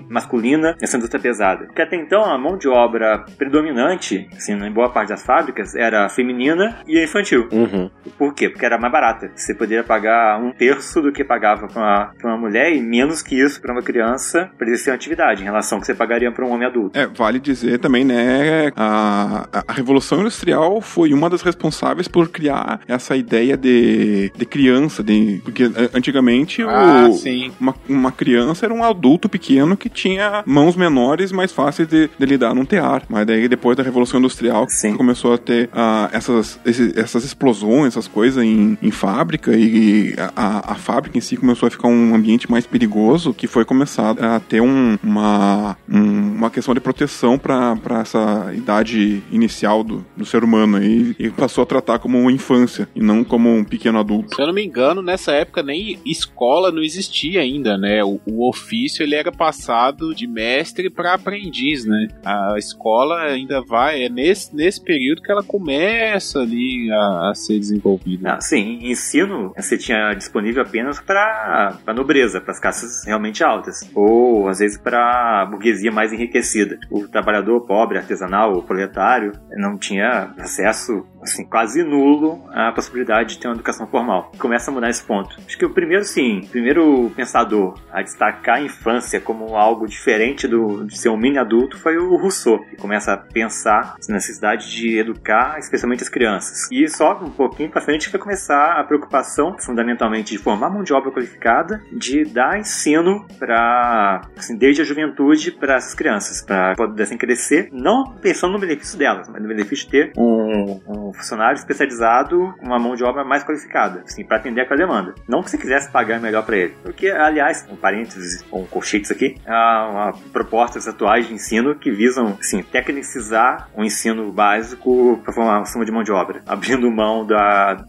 masculina nessa indústria pesada. Porque até então a mão de obra predominante, assim, em boa parte das fábricas, era feminina e infantil. Uhum. Por quê? Porque era mais barata. Você poderia pagar um terço do que pagava para uma, uma mulher e menos que isso para uma criança para exercer uma atividade em relação ao que você pagaria para um homem adulto. É, vale dizer também, né, a, a Revolução Industrial foi uma das responsáveis por criar essa ideia de, de criança, de, porque antigamente ah, o, uma, uma criança era um adulto pequeno que tinha mãos menores mais fáceis de, de lidar num tear. Mas daí depois da Revolução Industrial Sim. começou a ter uh, essas, esses, essas explosões, essas coisas em, em fábrica e a, a, fábrica em si começou a ficar um ambiente mais perigoso que foi começado a ter um, uma, um, uma questão de proteção para essa idade inicial do, do ser humano e, e passou a tratar como uma infância e não como um pequeno adulto. Se eu não me engano, nessa época nem escola não existia ainda, né? O, o ofício ele era passado de mestre para aprendiz, né? A escola ainda vai, é nesse, nesse período que ela começa ali a, a ser desenvolvida. Ah, sim, ensino você tinha disponível apenas para a nobreza, para as classes realmente altas, ou às vezes para a burguesia mais enriquecida. O trabalhador pobre, artesanal, o proletário, não tinha acesso assim, quase nulo à possibilidade de ter uma educação formal. Começa a mudar esse ponto. Acho que o primeiro, sim, primeiro pensador a destacar a infância como algo diferente do, de ser um mini adulto foi o Rousseau, que começa a pensar na necessidade de educar, especialmente as crianças. E só um pouquinho para frente vai começar a preocupação, fundamentalmente, de formar mão de obra qualificada, de dar ensino para, assim, desde a juventude para essas crianças, para pudessem crescer, não pensando no benefício delas, mas no benefício de ter um, um funcionário especializado, uma mão de obra mais qualificada, assim, para atender aquela demanda. Não que você quisesse pagar melhor para ele. Porque, aliás, um parênteses, um colchetes aqui, há propostas atuais de ensino que visam, assim, tecnicizar o ensino básico para formar uma de mão de obra, abrindo mão do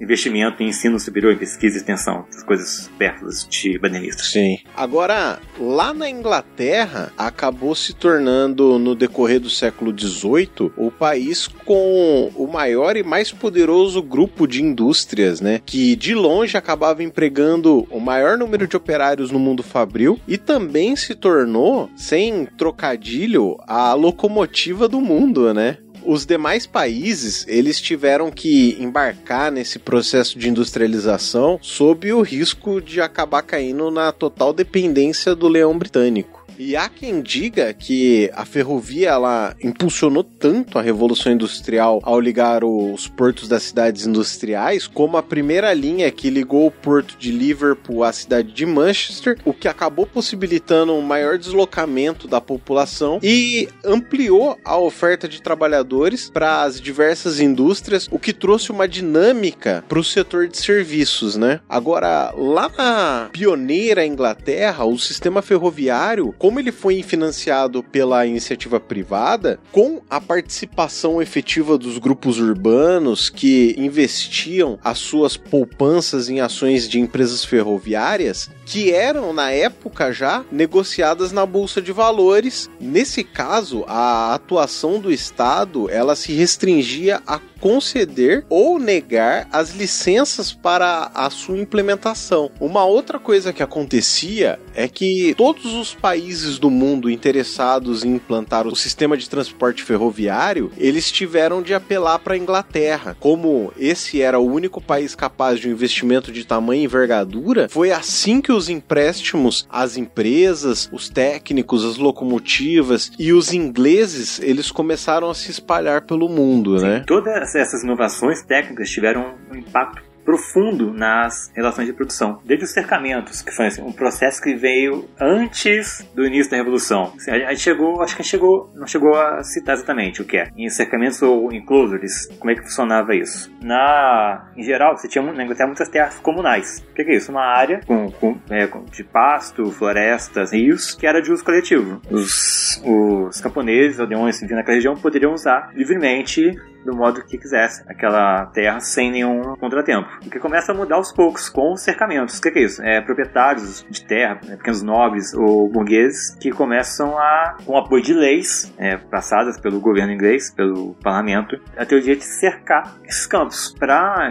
investimento em ensino superior, em pesquisa e extensão, essas coisas perto de badenistas. Sim. Agora, lá na Inglaterra, acabou se tornando, no decorrer do século XVIII, o país com o maior e mais poderoso grupo de indústrias, né? Que de longe acabava empregando o maior número de operários no mundo fabril e também se tornou, sem trocadilho, a locomotiva do mundo, né? os demais países eles tiveram que embarcar nesse processo de industrialização sob o risco de acabar caindo na total dependência do leão britânico. E há quem diga que a ferrovia ela impulsionou tanto a revolução industrial ao ligar os portos das cidades industriais, como a primeira linha que ligou o porto de Liverpool à cidade de Manchester, o que acabou possibilitando um maior deslocamento da população e ampliou a oferta de trabalhadores para as diversas indústrias, o que trouxe uma dinâmica para o setor de serviços, né? Agora, lá na pioneira Inglaterra, o sistema ferroviário como ele foi financiado pela iniciativa privada, com a participação efetiva dos grupos urbanos que investiam as suas poupanças em ações de empresas ferroviárias, que eram na época já negociadas na bolsa de valores. Nesse caso, a atuação do Estado ela se restringia a conceder ou negar as licenças para a sua implementação. Uma outra coisa que acontecia é que todos os países do mundo interessados em implantar o sistema de transporte ferroviário, eles tiveram de apelar para a Inglaterra. Como esse era o único país capaz de um investimento de tamanho e envergadura, foi assim que os empréstimos às empresas, os técnicos, as locomotivas e os ingleses, eles começaram a se espalhar pelo mundo, Sim, né? Todas essas inovações técnicas tiveram um impacto profundo nas relações de produção. Desde os cercamentos, que foi assim, um processo que veio antes do início da Revolução. Assim, a gente chegou, acho que a gente chegou, não chegou a citar exatamente o que é. Em cercamentos ou em closures, como é que funcionava isso? Na, em geral, você tinha na Inglaterra muitas terras comunais. O que é isso? Uma área com, com, é, de pasto, florestas, rios, que era de uso coletivo. Os, os camponeses, aldeões que naquela região poderiam usar livremente do modo que quisesse aquela terra sem nenhum contratempo. O que começa a mudar aos poucos com os cercamentos. O que é isso? É proprietários de terra, né, pequenos nobres ou burgueses que começam a, com apoio de leis é, passadas pelo governo inglês, pelo parlamento, a ter o direito de cercar esses campos para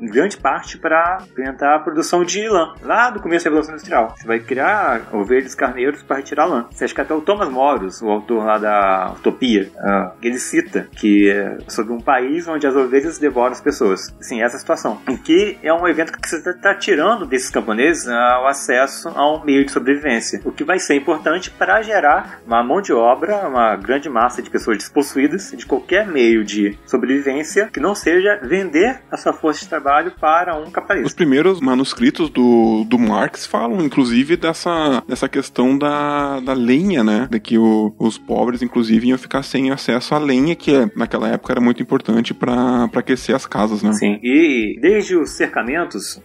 em grande parte para implementar a produção de lã, lá do começo da Revolução Industrial. Você vai criar ovelhas, carneiros para retirar lã. Você acha que até o Thomas Moros, o autor lá da Utopia, uh, ele cita que é sobre um país onde as ovelhas devoram as pessoas. Sim, essa situação. Em que é um evento que você está tirando desses camponeses uh, o acesso a um meio de sobrevivência, o que vai ser importante para gerar uma mão de obra, uma grande massa de pessoas despossuídas de qualquer meio de sobrevivência que não seja vender a sua força de trabalho trabalho para um capitalista. Os primeiros manuscritos do, do Marx falam, inclusive, dessa, dessa questão da, da lenha, né? De que o, os pobres, inclusive, iam ficar sem acesso à lenha, que é, naquela época era muito importante para aquecer as casas, né? Sim, e desde os cercamentos,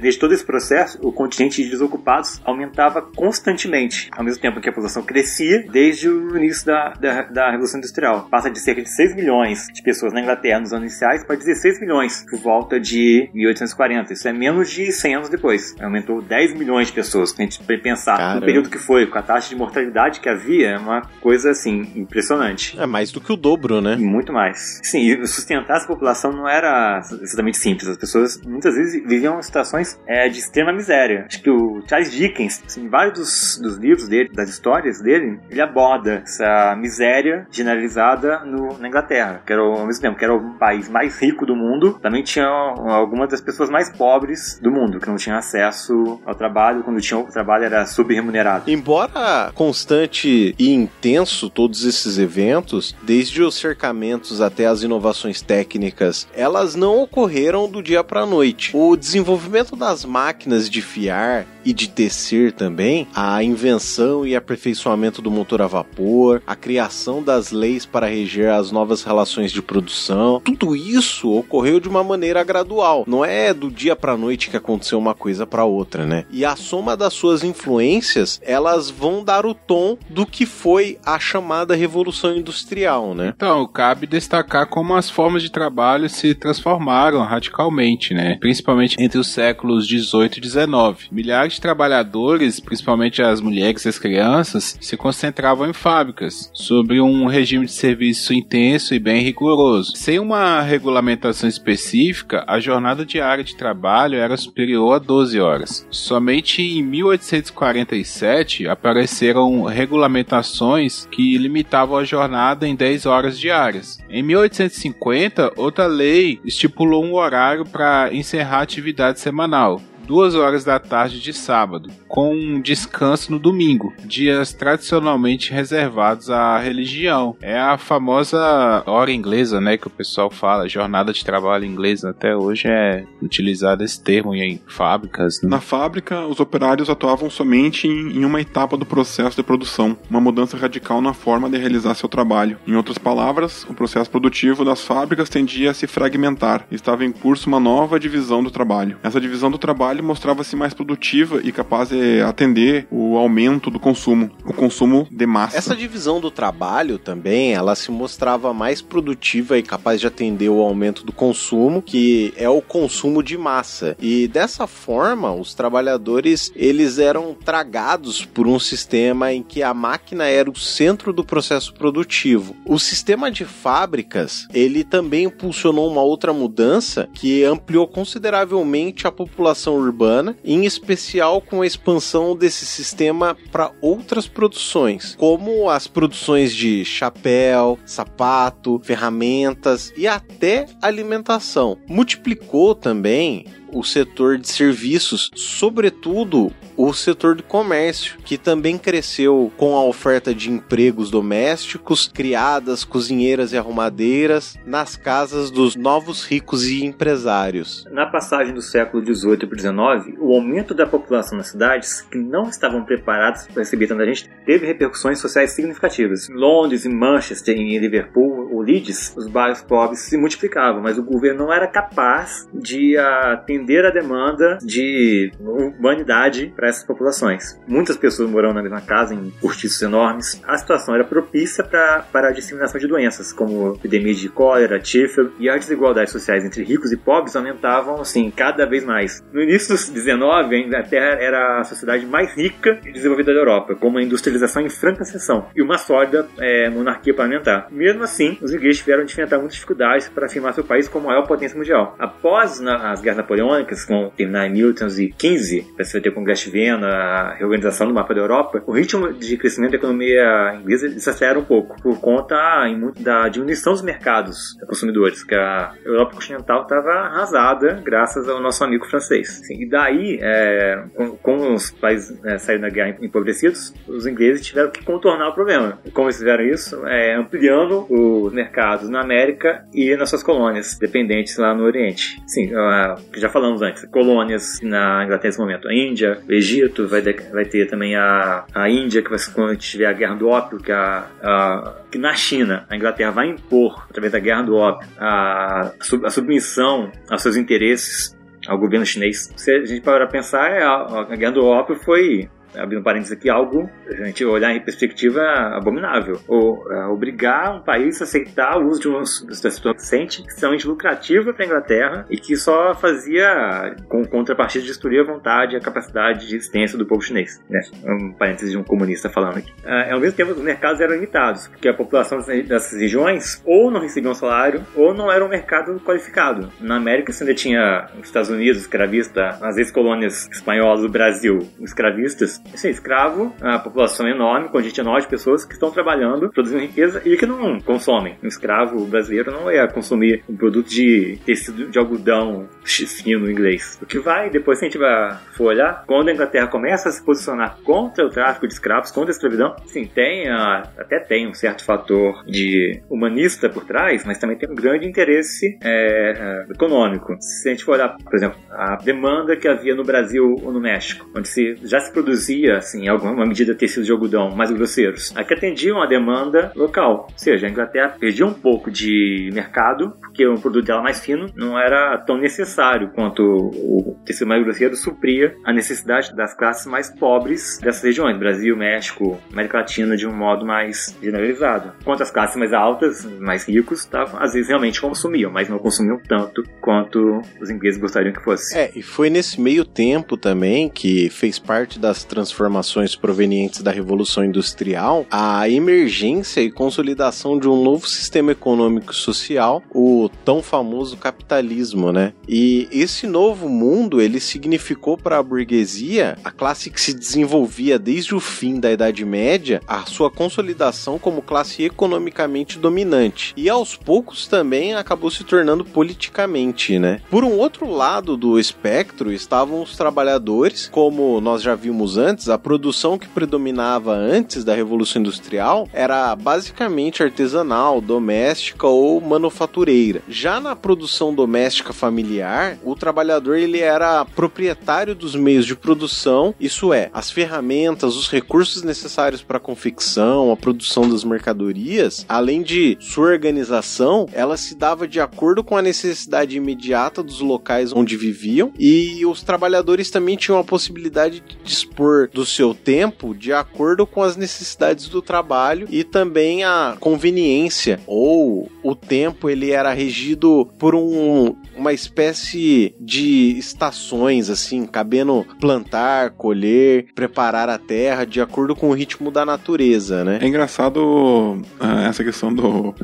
desde todo esse processo, o continente de desocupados aumentava constantemente, ao mesmo tempo que a população crescia desde o início da, da, da Revolução Industrial. Passa de cerca de 6 milhões de pessoas na Inglaterra nos anos iniciais para 16 milhões por volta de 1840. Isso é menos de 100 anos depois. Aumentou 10 milhões de pessoas. Se a gente pensar Caramba. no período que foi, com a taxa de mortalidade que havia, é uma coisa assim, impressionante. É mais do que o dobro, né? Muito mais. Sim, sustentar essa população não era exatamente simples. As pessoas muitas vezes viviam em situações é, de extrema miséria. Acho que o Charles Dickens, assim, em vários dos, dos livros dele, das histórias dele, ele aborda essa miséria generalizada no, na Inglaterra, que era ao mesmo tempo que era o país mais rico do mundo, também tinha algumas das pessoas mais pobres do mundo, que não tinham acesso ao trabalho, quando tinham o trabalho era subremunerado. Embora constante e intenso todos esses eventos, desde os cercamentos até as inovações técnicas, elas não ocorreram do dia para a noite. O desenvolvimento das máquinas de fiar e de tecer também, a invenção e aperfeiçoamento do motor a vapor, a criação das leis para reger as novas relações de produção, tudo isso ocorreu de uma maneira gradual. Não é do dia para noite que aconteceu uma coisa para outra, né? E a soma das suas influências, elas vão dar o tom do que foi a chamada revolução industrial, né? Então, cabe destacar como as formas de trabalho se transformaram radicalmente, né? Principalmente entre os séculos 18 e 19. Milhares de trabalhadores, principalmente as mulheres e as crianças, se concentravam em fábricas, sob um regime de serviço intenso e bem rigoroso. Sem uma regulamentação específica, a jornada diária de trabalho era superior a 12 horas. Somente em 1847 apareceram regulamentações que limitavam a jornada em 10 horas diárias. Em 1850, outra lei estipulou um horário para encerrar a atividade semanal duas horas da tarde de sábado, com um descanso no domingo, dias tradicionalmente reservados à religião. É a famosa hora inglesa, né, que o pessoal fala, jornada de trabalho inglesa. Até hoje é utilizado esse termo em fábricas. Né? Na fábrica, os operários atuavam somente em, uma etapa do processo de produção, uma mudança radical na forma de realizar seu trabalho. Em outras palavras, o processo produtivo das fábricas tendia a se fragmentar. Estava em curso uma nova divisão do trabalho. Essa divisão do trabalho mostrava-se mais produtiva e capaz de atender o aumento do consumo, o consumo de massa. Essa divisão do trabalho também, ela se mostrava mais produtiva e capaz de atender o aumento do consumo, que é o consumo de massa. E dessa forma, os trabalhadores, eles eram tragados por um sistema em que a máquina era o centro do processo produtivo. O sistema de fábricas, ele também impulsionou uma outra mudança que ampliou consideravelmente a população urbana, em especial com a expansão desse sistema para outras produções, como as produções de chapéu, sapato, ferramentas e até alimentação. Multiplicou também o setor de serviços, sobretudo o setor de comércio, que também cresceu com a oferta de empregos domésticos, criadas, cozinheiras e arrumadeiras nas casas dos novos ricos e empresários. Na passagem do século XVIII para XIX, o aumento da população nas cidades, que não estavam preparadas para receber tanta gente, teve repercussões sociais significativas. Em Londres, em Manchester, em Liverpool ou Leeds, os bairros pobres se multiplicavam, mas o governo não era capaz de atender a demanda de humanidade para essas populações. Muitas pessoas moravam na mesma casa, em cortiços enormes. A situação era propícia pra, para a disseminação de doenças, como epidemia de cólera, tifo, e as desigualdades sociais entre ricos e pobres aumentavam, assim, cada vez mais. No início do 19, a Inglaterra era a sociedade mais rica e desenvolvida da Europa, com uma industrialização em franca ascensão e uma sólida é, monarquia parlamentar. Mesmo assim, os ingleses tiveram de enfrentar muitas dificuldades para afirmar seu país como a maior potência mundial. Após na, as guerras napoleônicas, com terminar em 1815, para se ter o Congresso de Viena, a reorganização do mapa da Europa, o ritmo de crescimento da economia inglesa desacelera um pouco, por conta em muito, da diminuição dos mercados consumidores, que a Europa continental estava arrasada graças ao nosso amigo francês. Assim, e daí, é, com, com, os países é, saindo da guerra empobrecidos, os ingleses tiveram que contornar o problema. Como eles fizeram isso? É, ampliando os mercados na América e nas suas colônias dependentes lá no Oriente. Sim, uh, já falamos antes, colônias na Inglaterra nesse momento, a Índia, o Egito, vai, vai ter também a, a Índia, que vai, quando tiver a Guerra do Ópio, que, a, a, que na China a Inglaterra vai impor, através da Guerra do Ópio, a, a submissão aos seus interesses ao governo chinês. Se a gente parar pensar, é a, a Guerra do Ópio foi abrindo parênteses aqui, algo, a gente olhar em perspectiva abominável. Ou uh, obrigar um país a aceitar o uso de um estupefaciente extremamente lucrativa para a Inglaterra e que só fazia, com contrapartida, destruir a vontade e a capacidade de existência do povo chinês. Né? Um parênteses de um comunista falando aqui. Uh, ao mesmo tempo, os mercados eram limitados, porque a população dessas regiões ou não recebia um salário ou não era um mercado qualificado. Na América, você ainda tinha os Estados Unidos, escravista, as ex-colônias espanholas do Brasil, escravistas, Assim, escravo, a população enorme, com gente enorme de pessoas que estão trabalhando, produzindo riqueza e que não consomem. Um escravo brasileiro não ia consumir um produto de tecido de algodão fino inglês. O que vai, depois se a gente vai for olhar, quando a Inglaterra começa a se posicionar contra o tráfico de escravos, contra a escravidão, sim, tem a, até tem um certo fator de humanista por trás, mas também tem um grande interesse é, é, econômico. Se a gente for olhar, por exemplo, a demanda que havia no Brasil ou no México, onde se, já se produzia produzia, assim, em alguma medida, tecidos de algodão mais grosseiros, a que atendiam a demanda local. Ou seja, a Inglaterra perdia um pouco de mercado, porque o produto dela mais fino não era tão necessário quanto o tecido mais grosseiro supria a necessidade das classes mais pobres dessas regiões, Brasil, México, América Latina, de um modo mais generalizado. Enquanto as classes mais altas, mais ricos, estavam, às vezes realmente consumiam, mas não consumiam tanto quanto os ingleses gostariam que fosse. É, e foi nesse meio tempo também que fez parte das transformações provenientes da Revolução Industrial, a emergência e consolidação de um novo sistema econômico e social, o tão famoso capitalismo, né? E esse novo mundo, ele significou para a burguesia, a classe que se desenvolvia desde o fim da Idade Média, a sua consolidação como classe economicamente dominante. E aos poucos também acabou se tornando politicamente, né? Por um outro lado do espectro estavam os trabalhadores, como nós já vimos antes, a produção que predominava antes da Revolução Industrial era basicamente artesanal, doméstica ou manufatureira. Já na produção doméstica familiar, o trabalhador ele era proprietário dos meios de produção, isso é, as ferramentas, os recursos necessários para a confecção, a produção das mercadorias, além de sua organização, ela se dava de acordo com a necessidade imediata dos locais onde viviam e os trabalhadores também tinham a possibilidade de dispor do seu tempo de acordo com as necessidades do trabalho e também a conveniência ou o tempo ele era regido por um, uma espécie de estações assim, cabendo plantar, colher, preparar a terra de acordo com o ritmo da natureza, né? É engraçado uh, essa questão do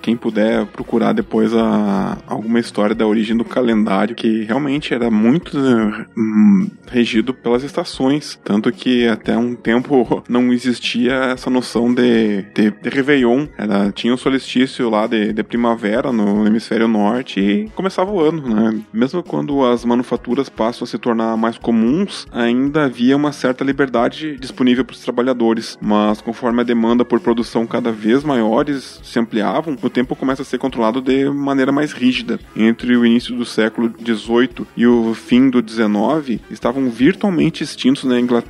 quem puder procurar depois a, alguma história da origem do calendário que realmente era muito uh, regido pelas estações, Tanto que até um tempo não existia essa noção de, de, de Réveillon. Era, tinha o solstício lá de, de primavera no hemisfério norte e começava o ano, né? Mesmo quando as manufaturas passam a se tornar mais comuns, ainda havia uma certa liberdade disponível para os trabalhadores. Mas conforme a demanda por produção cada vez maiores se ampliavam, o tempo começa a ser controlado de maneira mais rígida. Entre o início do século XVIII e o fim do XIX, estavam virtualmente extintos na Inglaterra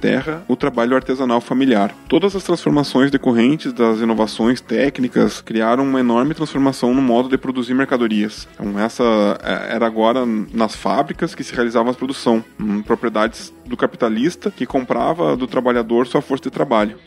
o trabalho artesanal familiar. Todas as transformações decorrentes das inovações técnicas criaram uma enorme transformação no modo de produzir mercadorias. Então, essa é, era agora nas fábricas que se realizava a produção, em propriedades do capitalista que comprava do trabalhador sua força de trabalho.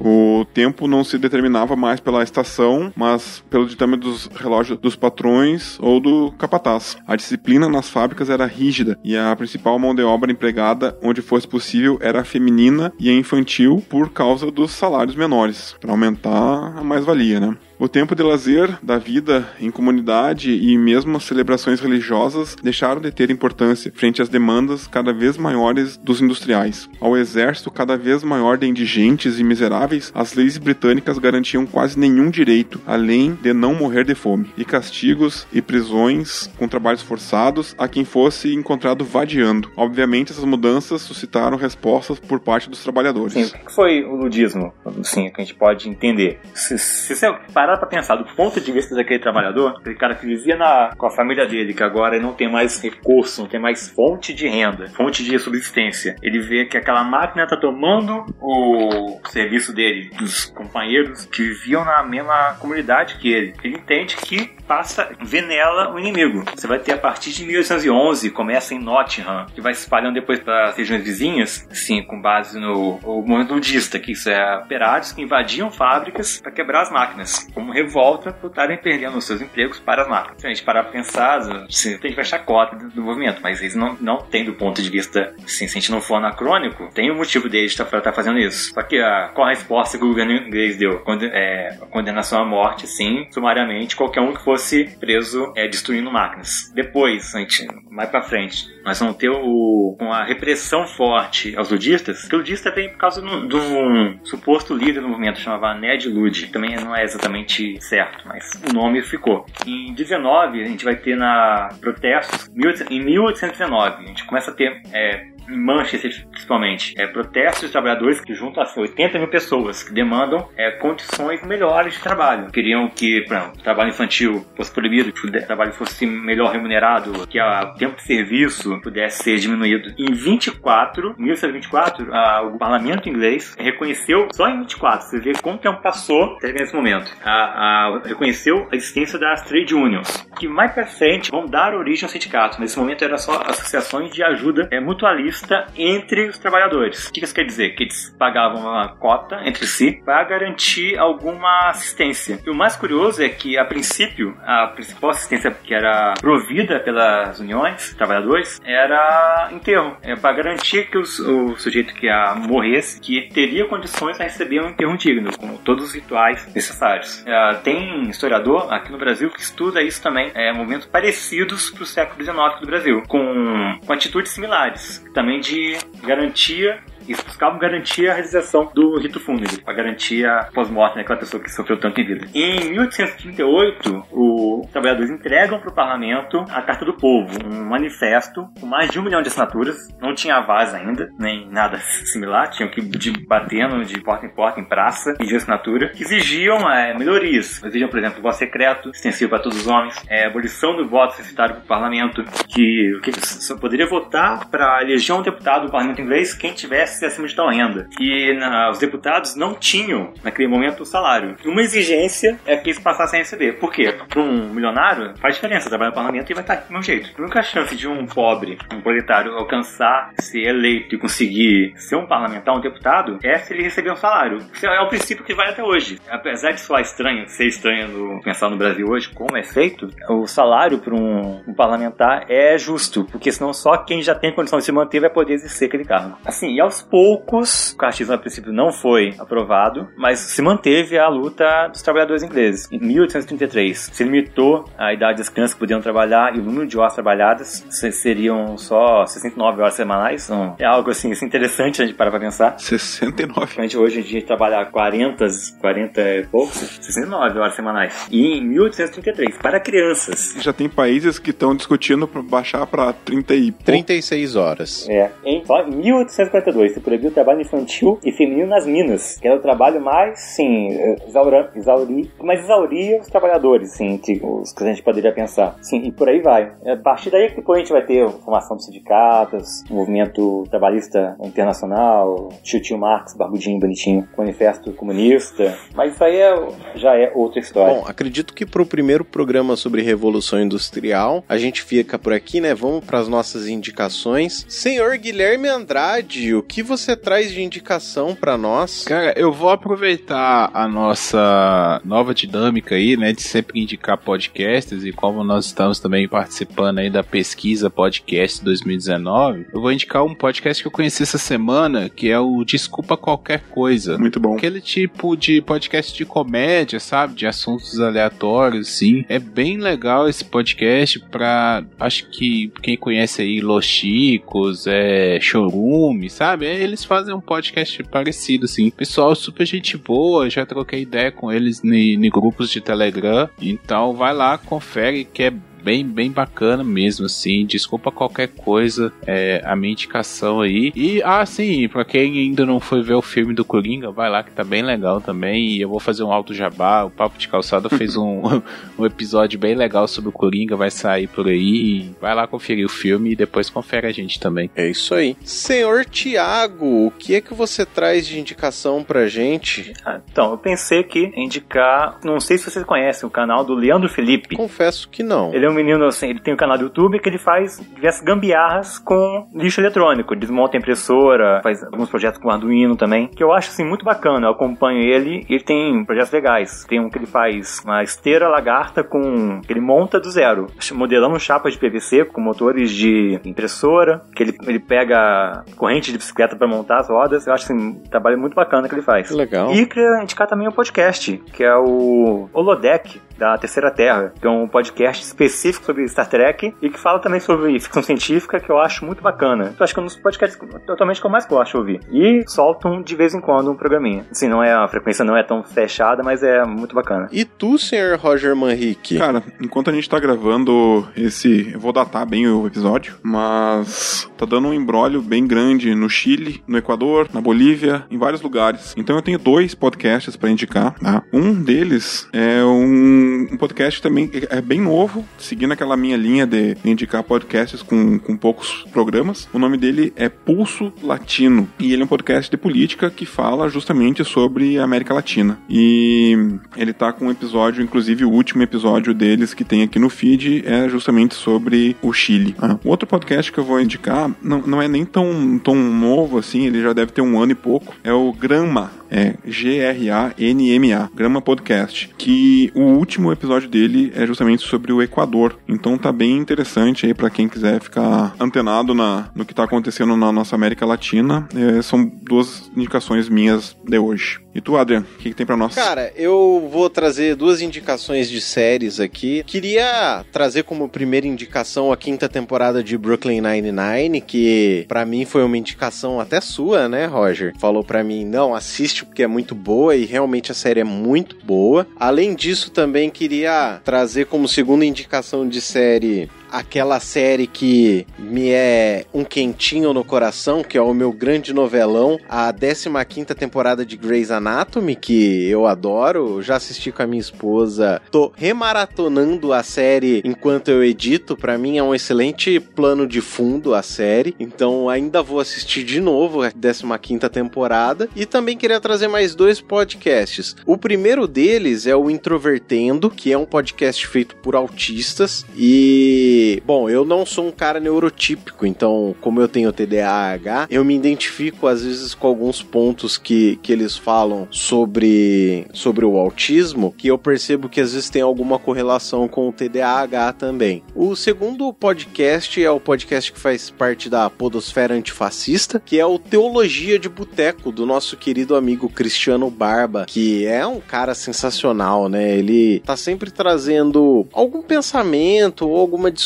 O tempo não se determinava mais pela estação, mas pelo ditame dos relógios dos patrões ou do capataz. A disciplina nas fábricas era rígida e a principal mão de obra empregada, onde fosse possível, era a feminina e a infantil por causa dos salários menores, para aumentar a mais-valia, né? O tempo de lazer da vida em comunidade e mesmo as celebrações religiosas deixaram de ter importância frente às demandas cada vez maiores dos industriais. Ao exército cada vez maior de indigentes e miseráveis, as leis britânicas garantiam quase nenhum direito, além de não morrer de fome, e castigos e prisões com trabalhos forçados a quem fosse encontrado vadiando. Obviamente, essas mudanças suscitaram respostas por parte dos trabalhadores. Sim, o que foi o ludismo? Sim, que a gente pode entender. Se, se você parar pra pensar do ponto de vista daquele trabalhador, aquele cara que vivia na, com a família dele, que agora não tem mais recurso, não tem mais fonte de renda, fonte de subsistência, ele vê que aquela máquina tá tomando o serviço dele, dos companheiros que viviam na mesma comunidade que ele. Ele entende que passa, vê nela o inimigo. Você vai ter a partir de 1811, começa em Nottingham, que vai se espalhando depois para as regiões vizinhas, sim, com base no movimento ludista, que isso é operários que invadiam fábricas para quebrar as máquinas como revolta por estarem perdendo os seus empregos para as máquinas. Se a gente parar para pensar, se, a gente chacota do, movimento, mas eles não, não tem do ponto de vista, assim, se a gente não for anacrônico, tem o um motivo deles estar tá, tá fazendo isso. Só que a, qual a resposta que o governo inglês deu? Conde, é, a condenação à morte, sim, sumariamente, qualquer um que fosse preso é, destruindo máquinas. Depois, a gente, mais para frente, nós vamos ter o, com a repressão forte aos ludistas, que o ludista vem por causa de um suposto líder do movimento, chamava Ned Lud. Também não é exatamente certo, mas o nome ficou. Em 19, a gente vai ter na protestos, em 1819, a gente começa a ter é, Manchester principalmente, é, protestos de trabalhadores que juntam assim, 80 mil pessoas que demandam é, condições melhores de trabalho. Queriam que o trabalho infantil fosse proibido, que o trabalho fosse melhor remunerado, que o tempo de serviço pudesse ser diminuído. Em 24, 1824, a, o parlamento inglês reconheceu, só em 24, você vê quanto tempo passou até nesse momento, a, a, reconheceu a existência das trade unions, que mais pra frente vão dar origem ao sindicato. Nesse momento era só associações de ajuda é, mutualista entre os trabalhadores. O que isso quer dizer? Que eles pagavam uma cota entre si para garantir alguma assistência. E o mais curioso é que, a princípio, a principal assistência que era provida pelas uniões trabalhadores era enterro. É para garantir que os, o sujeito que a morresse que teria condições a receber um enterro digno, com todos os rituais necessários. É, tem historiador aqui no Brasil que estuda isso também, é, movimentos parecidos para o século XIX do Brasil, com, com atitudes similares, também também de garantia isso buscavam garantir a realização do rito fúnebre, a garantia pós-morte daquela pessoa que sofreu tanto em vida. Em 1838, os trabalhadores entregam para o parlamento a Carta do Povo, um manifesto com mais de um milhão de assinaturas, não tinha voz ainda, nem nada similar, tinham que ir batendo de porta em porta, em praça, pedir assinatura, que exigiam é, melhorias. Exigiam, por exemplo, voto secreto, extensivo para todos os homens, é, abolição do voto necessitário para o parlamento, que, que só poderia votar para eleger um deputado do parlamento inglês quem tivesse ser acima de tal renda. E na, os deputados não tinham, naquele momento, o salário. Uma exigência é que eles passassem a receber. Por quê? Para um milionário, faz diferença. Trabalhar no parlamento e vai estar do mesmo jeito. A única chance de um pobre, um proletário, alcançar, ser eleito e conseguir ser um parlamentar, um deputado, é se ele receber um salário. Isso é o princípio que vai até hoje. Apesar de soar estranho, ser estranho no, pensar no Brasil hoje, como é feito, o salário para um, um parlamentar é justo, porque senão só quem já tem condição de se manter vai poder exercer aquele cargo. Assim, e aos poucos, o castigo a princípio não foi aprovado, mas se manteve a luta dos trabalhadores ingleses. Em 1833, se limitou a idade das crianças que podiam trabalhar e o número de horas trabalhadas seriam só 69 horas semanais. Então, é algo assim, assim interessante a gente parar pra pensar. 69. A gente hoje em dia trabalha 40, 40 e poucos, 69 horas semanais. E em 1833, para crianças. Já tem países que estão discutindo pra baixar para 30 e 36 horas. É. Em, só em 1842 se proibiu o trabalho infantil e feminino nas minas, que era o trabalho mais, sim, exaura, exauri, mas exauria os trabalhadores, sim, tipo, os que a gente poderia pensar. Sim, e por aí vai. É, a partir daí que depois a gente vai ter formação de sindicatos, movimento trabalhista internacional, tio tio Marx, barbudinho, bonitinho, manifesto comunista, mas isso aí é, já é outra história. Bom, acredito que para o primeiro programa sobre Revolução Industrial, a gente fica por aqui, né? Vamos para as nossas indicações. Senhor Guilherme Andrade, o que você traz de indicação para nós? Cara, eu vou aproveitar a nossa nova dinâmica aí, né, de sempre indicar podcasts e como nós estamos também participando aí da pesquisa podcast 2019, eu vou indicar um podcast que eu conheci essa semana, que é o Desculpa Qualquer Coisa. Muito bom. Aquele tipo de podcast de comédia, sabe, de assuntos aleatórios, sim. É bem legal esse podcast pra, acho que quem conhece aí Los Chicos, é Chorume, sabe? Eles fazem um podcast parecido, assim. Pessoal super gente boa, já troquei ideia com eles em grupos de Telegram. Então vai lá, confere que é bem, bem bacana mesmo, assim. Desculpa qualquer coisa, é, a minha indicação aí. E, ah, sim, pra quem ainda não foi ver o filme do Coringa, vai lá que tá bem legal também. E eu vou fazer um alto jabá. O Papo de Calçada fez um, um episódio bem legal sobre o Coringa, vai sair por aí. vai lá conferir o filme e depois confere a gente também. É isso aí. Senhor Tiago, o que é que você traz de indicação pra gente? Ah, então, eu pensei que indicar, não sei se vocês conhecem o canal do Leandro Felipe. Confesso que não. Ele é um menino, assim, ele tem um canal do YouTube que ele faz diversas gambiarras com lixo eletrônico. Ele desmonta a impressora, faz alguns projetos com Arduino também, que eu acho, assim, muito bacana. Eu acompanho ele e ele tem projetos legais. Tem um que ele faz uma esteira lagarta com... que ele monta do zero, modelando chapas de PVC com motores de impressora, que ele, ele pega corrente de bicicleta para montar as rodas. Eu acho, assim, um trabalho muito bacana que ele faz. Legal. E queria indicar também um podcast, que é o Holodeck, da Terceira Terra, que é um podcast específico sobre Star Trek e que fala também sobre ficção científica, que eu acho muito bacana. Eu acho que é um dos podcasts totalmente que eu mais gosto de ouvir. E soltam de vez em quando um programinha. Assim, não é, a frequência não é tão fechada, mas é muito bacana. E tu, senhor Roger Manrique? Cara, enquanto a gente tá gravando esse. Eu vou datar bem o episódio, mas tá dando um embrólio bem grande no Chile, no Equador, na Bolívia, em vários lugares. Então eu tenho dois podcasts para indicar. Tá? Um deles é um, um podcast também é bem novo, seguindo aquela minha linha de indicar podcasts com, com poucos programas. O nome dele é Pulso Latino e ele é um podcast de política que fala justamente sobre a América Latina. E ele tá com um episódio, inclusive o último episódio deles que tem aqui no feed é justamente sobre o Chile. Ah, outro podcast que eu vou indicar não, não é nem tão, tão novo assim, ele já deve ter um ano e pouco. É o Grama é G-R-A-N-M-A, Grama Podcast, que o último episódio dele é justamente sobre o Equador. Então tá bem interessante aí para quem quiser ficar antenado na, no que tá acontecendo na nossa América Latina. É, são duas indicações minhas de hoje. E tu, Adrian, o que, que tem para nós? Cara, eu vou trazer duas indicações de séries aqui. Queria trazer como primeira indicação a quinta temporada de Brooklyn Nine-Nine, que para mim foi uma indicação até sua, né, Roger? Falou para mim, não, assiste porque é muito boa e realmente a série é muito boa. Além disso, também queria trazer como segunda indicação de série aquela série que me é um quentinho no coração, que é o meu grande novelão, a 15 temporada de Grey's Anatomy, que eu adoro, já assisti com a minha esposa, tô remaratonando a série enquanto eu edito, para mim é um excelente plano de fundo a série, então ainda vou assistir de novo a 15 temporada, e também queria trazer mais dois podcasts. O primeiro deles é o Introvertendo, que é um podcast feito por autistas, e bom, eu não sou um cara neurotípico, então, como eu tenho TDAH, eu me identifico às vezes com alguns pontos que, que eles falam sobre, sobre o autismo, que eu percebo que às vezes tem alguma correlação com o TDAH também. O segundo podcast é o podcast que faz parte da Podosfera Antifascista, que é o Teologia de Boteco, do nosso querido amigo Cristiano Barba, que é um cara sensacional, né? Ele tá sempre trazendo algum pensamento ou alguma discussão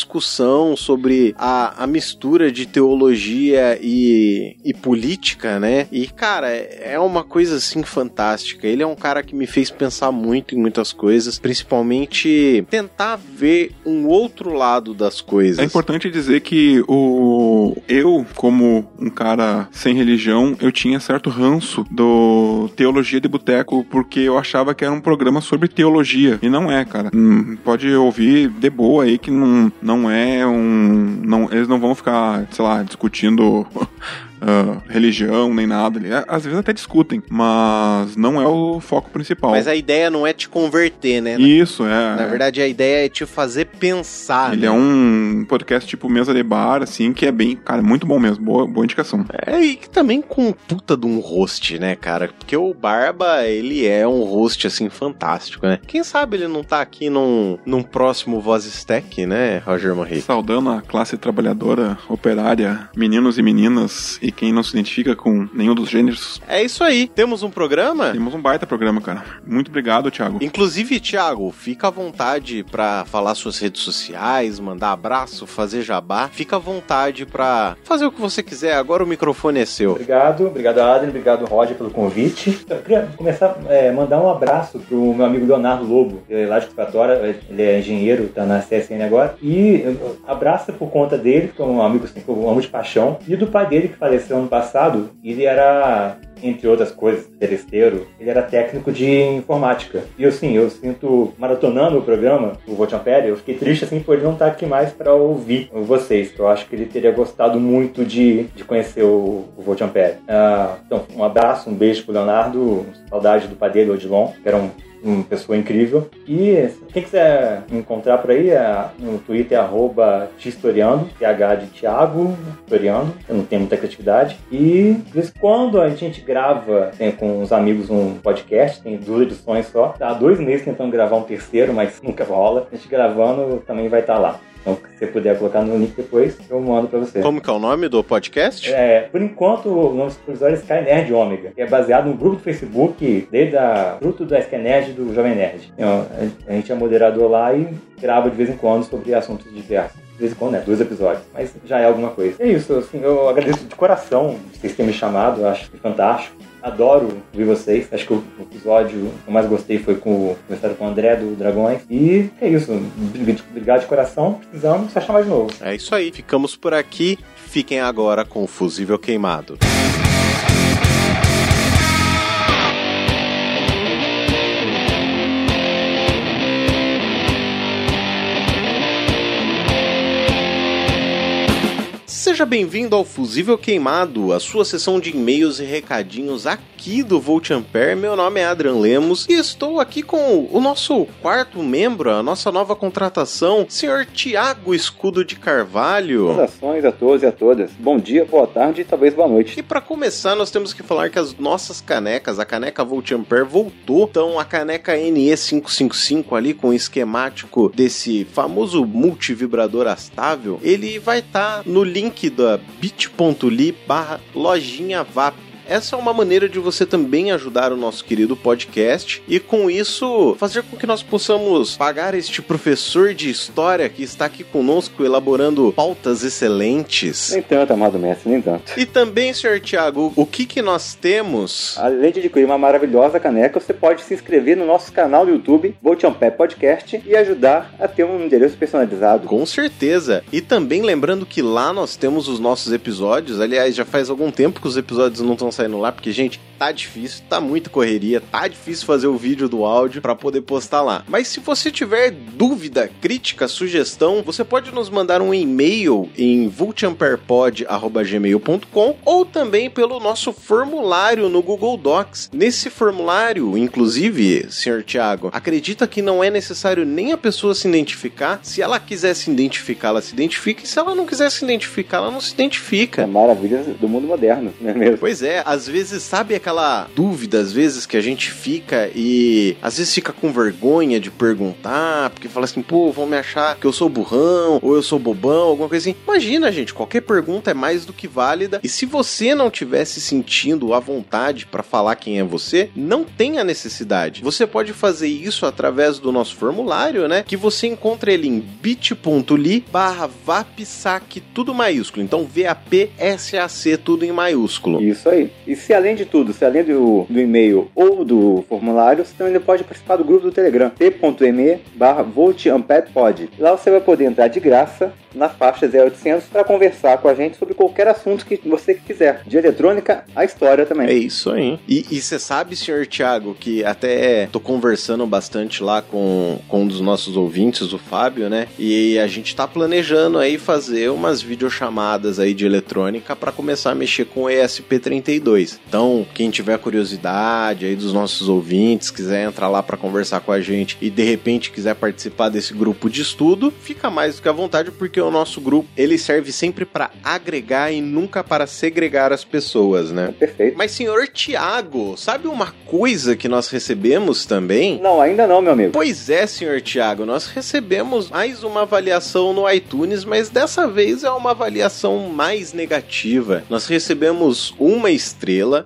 sobre a, a mistura de teologia e, e política, né? E, cara, é uma coisa assim fantástica. Ele é um cara que me fez pensar muito em muitas coisas, principalmente tentar ver um outro lado das coisas. É importante dizer que o eu, como um cara sem religião, eu tinha certo ranço do Teologia de Boteco, porque eu achava que era um programa sobre teologia. E não é, cara. Hum, pode ouvir de boa aí que não, não é um. Não, eles não vão ficar, sei lá, discutindo. Uh, religião, nem nada. Às vezes até discutem, mas não é o foco principal. Mas a ideia não é te converter, né? Isso, é. Na verdade, a ideia é te fazer pensar. Ele né? é um podcast tipo mesa de bar, assim, que é bem, cara, muito bom mesmo. Boa, boa indicação. É, e que também com puta de um host, né, cara? Porque o Barba, ele é um host, assim, fantástico, né? Quem sabe ele não tá aqui num, num próximo Voz Stack, né, Roger Morri? Saudando a classe trabalhadora, operária, meninos e meninas e quem não se identifica com nenhum dos gêneros. É isso aí. Temos um programa? Temos um baita programa, cara. Muito obrigado, Thiago. Inclusive, Thiago, fica à vontade para falar suas redes sociais, mandar abraço, fazer jabá. Fica à vontade para fazer o que você quiser. Agora o microfone é seu. Obrigado, obrigado Adrian, obrigado Roger pelo convite. Eu queria começar a é, mandar um abraço pro meu amigo Leonardo Lobo, ele é lá de Escritória, ele é engenheiro, tá na CSN agora. E abraço por conta dele, que é um amigo assim, que eu amo de paixão, e do pai dele que faleceu faleceu ano passado, ele era, entre outras coisas, teresteiro, ele era técnico de informática. E assim, eu sinto, maratonando o programa, o Vote Ampere, eu fiquei triste assim por ele não estar aqui mais para ouvir vocês, eu acho que ele teria gostado muito de, de conhecer o, o. Uh, então, um abraço, um beijo pro Leonardo, saudade do Padeiro Odilon, que era um uma pessoa incrível. E quem quiser encontrar por aí, é, no Twitter é arroba Tistoriando, TH de Thiago, Toriando, eu não tenho muita criatividade. E de vez quando a gente grava tem, com os amigos um podcast, tem duas edições só. Há dois meses tentando gravar um terceiro, mas nunca rola. A gente gravando também vai estar tá lá. Então, se você puder colocar no link depois, eu mando pra você. Como que é o nome do podcast? É, por enquanto, o nome provisório é Sky Nerd Ômega, que é baseado no grupo do Facebook, desde a fruto da Sky Nerd do Jovem Nerd. Então, a gente é moderador lá e grava de vez em quando sobre assuntos diversos. De vez em quando, né? Dois episódios. Mas já é alguma coisa. É isso, assim, eu agradeço de coração vocês terem me chamado, eu acho fantástico. Adoro ouvir vocês. Acho que o episódio que eu mais gostei foi com conversado com o André do Dragões. E é isso. Obrigado de coração. Precisamos só chamar de novo. É isso aí. Ficamos por aqui. Fiquem agora com o fusível queimado. Seja bem-vindo ao Fusível Queimado, a sua sessão de e-mails e recadinhos aqui do Volt Ampere. Meu nome é Adrian Lemos e estou aqui com o nosso quarto membro, a nossa nova contratação, senhor Tiago Escudo de Carvalho. Saudações a todos e a todas. Bom dia, boa tarde e talvez boa noite. E para começar, nós temos que falar que as nossas canecas, a caneca Volt Ampere voltou. Então, a caneca NE555 ali com o esquemático desse famoso multivibrador astável, ele vai estar tá no link da bit.ly barra lojinha VAP essa é uma maneira de você também ajudar o nosso querido podcast e com isso fazer com que nós possamos pagar este professor de história que está aqui conosco elaborando pautas excelentes. Nem tanto, amado mestre, nem tanto. E também, senhor Tiago, o que que nós temos? Além de adquirir uma maravilhosa caneca, você pode se inscrever no nosso canal do YouTube, on Pé Podcast, e ajudar a ter um endereço personalizado. Com certeza. E também lembrando que lá nós temos os nossos episódios. Aliás, já faz algum tempo que os episódios não estão estão saindo lá, porque, gente, tá difícil, tá muito correria, tá difícil fazer o vídeo do áudio para poder postar lá. Mas se você tiver dúvida, crítica, sugestão, você pode nos mandar um e-mail em vultamperpod.gmail.com ou também pelo nosso formulário no Google Docs. Nesse formulário, inclusive, senhor Tiago, acredita que não é necessário nem a pessoa se identificar. Se ela quiser se identificar, ela se identifica, e se ela não quiser se identificar, ela não se identifica. É maravilha do mundo moderno, não é mesmo? Pois é, às vezes, sabe aquela dúvida, às vezes, que a gente fica e às vezes fica com vergonha de perguntar, porque fala assim, pô, vão me achar que eu sou burrão, ou eu sou bobão, alguma coisa assim. Imagina, gente, qualquer pergunta é mais do que válida, e se você não estiver se sentindo à vontade para falar quem é você, não tem a necessidade. Você pode fazer isso através do nosso formulário, né? Que você encontra ele em bit.ly barra vapsac, tudo maiúsculo. Então, V-A-P-S-A-C, tudo em maiúsculo. Isso aí. E se além de tudo, se além do, do e-mail ou do formulário, você também pode participar do grupo do Telegram, t.me barra. Lá você vai poder entrar de graça na faixa 0800 para conversar com a gente sobre qualquer assunto que você quiser. De eletrônica a história também. É isso aí. E você sabe, senhor Thiago, que até tô conversando bastante lá com, com um dos nossos ouvintes, o Fábio, né? E a gente tá planejando aí fazer umas videochamadas aí de eletrônica para começar a mexer com o ESP32. Então, quem tiver curiosidade aí dos nossos ouvintes, quiser entrar lá para conversar com a gente e de repente quiser participar desse grupo de estudo, fica mais do que à vontade porque o nosso grupo ele serve sempre para agregar e nunca para segregar as pessoas, né? Perfeito. Mas senhor Tiago, sabe uma coisa que nós recebemos também? Não, ainda não, meu amigo. Pois é, senhor Tiago, nós recebemos mais uma avaliação no iTunes, mas dessa vez é uma avaliação mais negativa. Nós recebemos uma estrela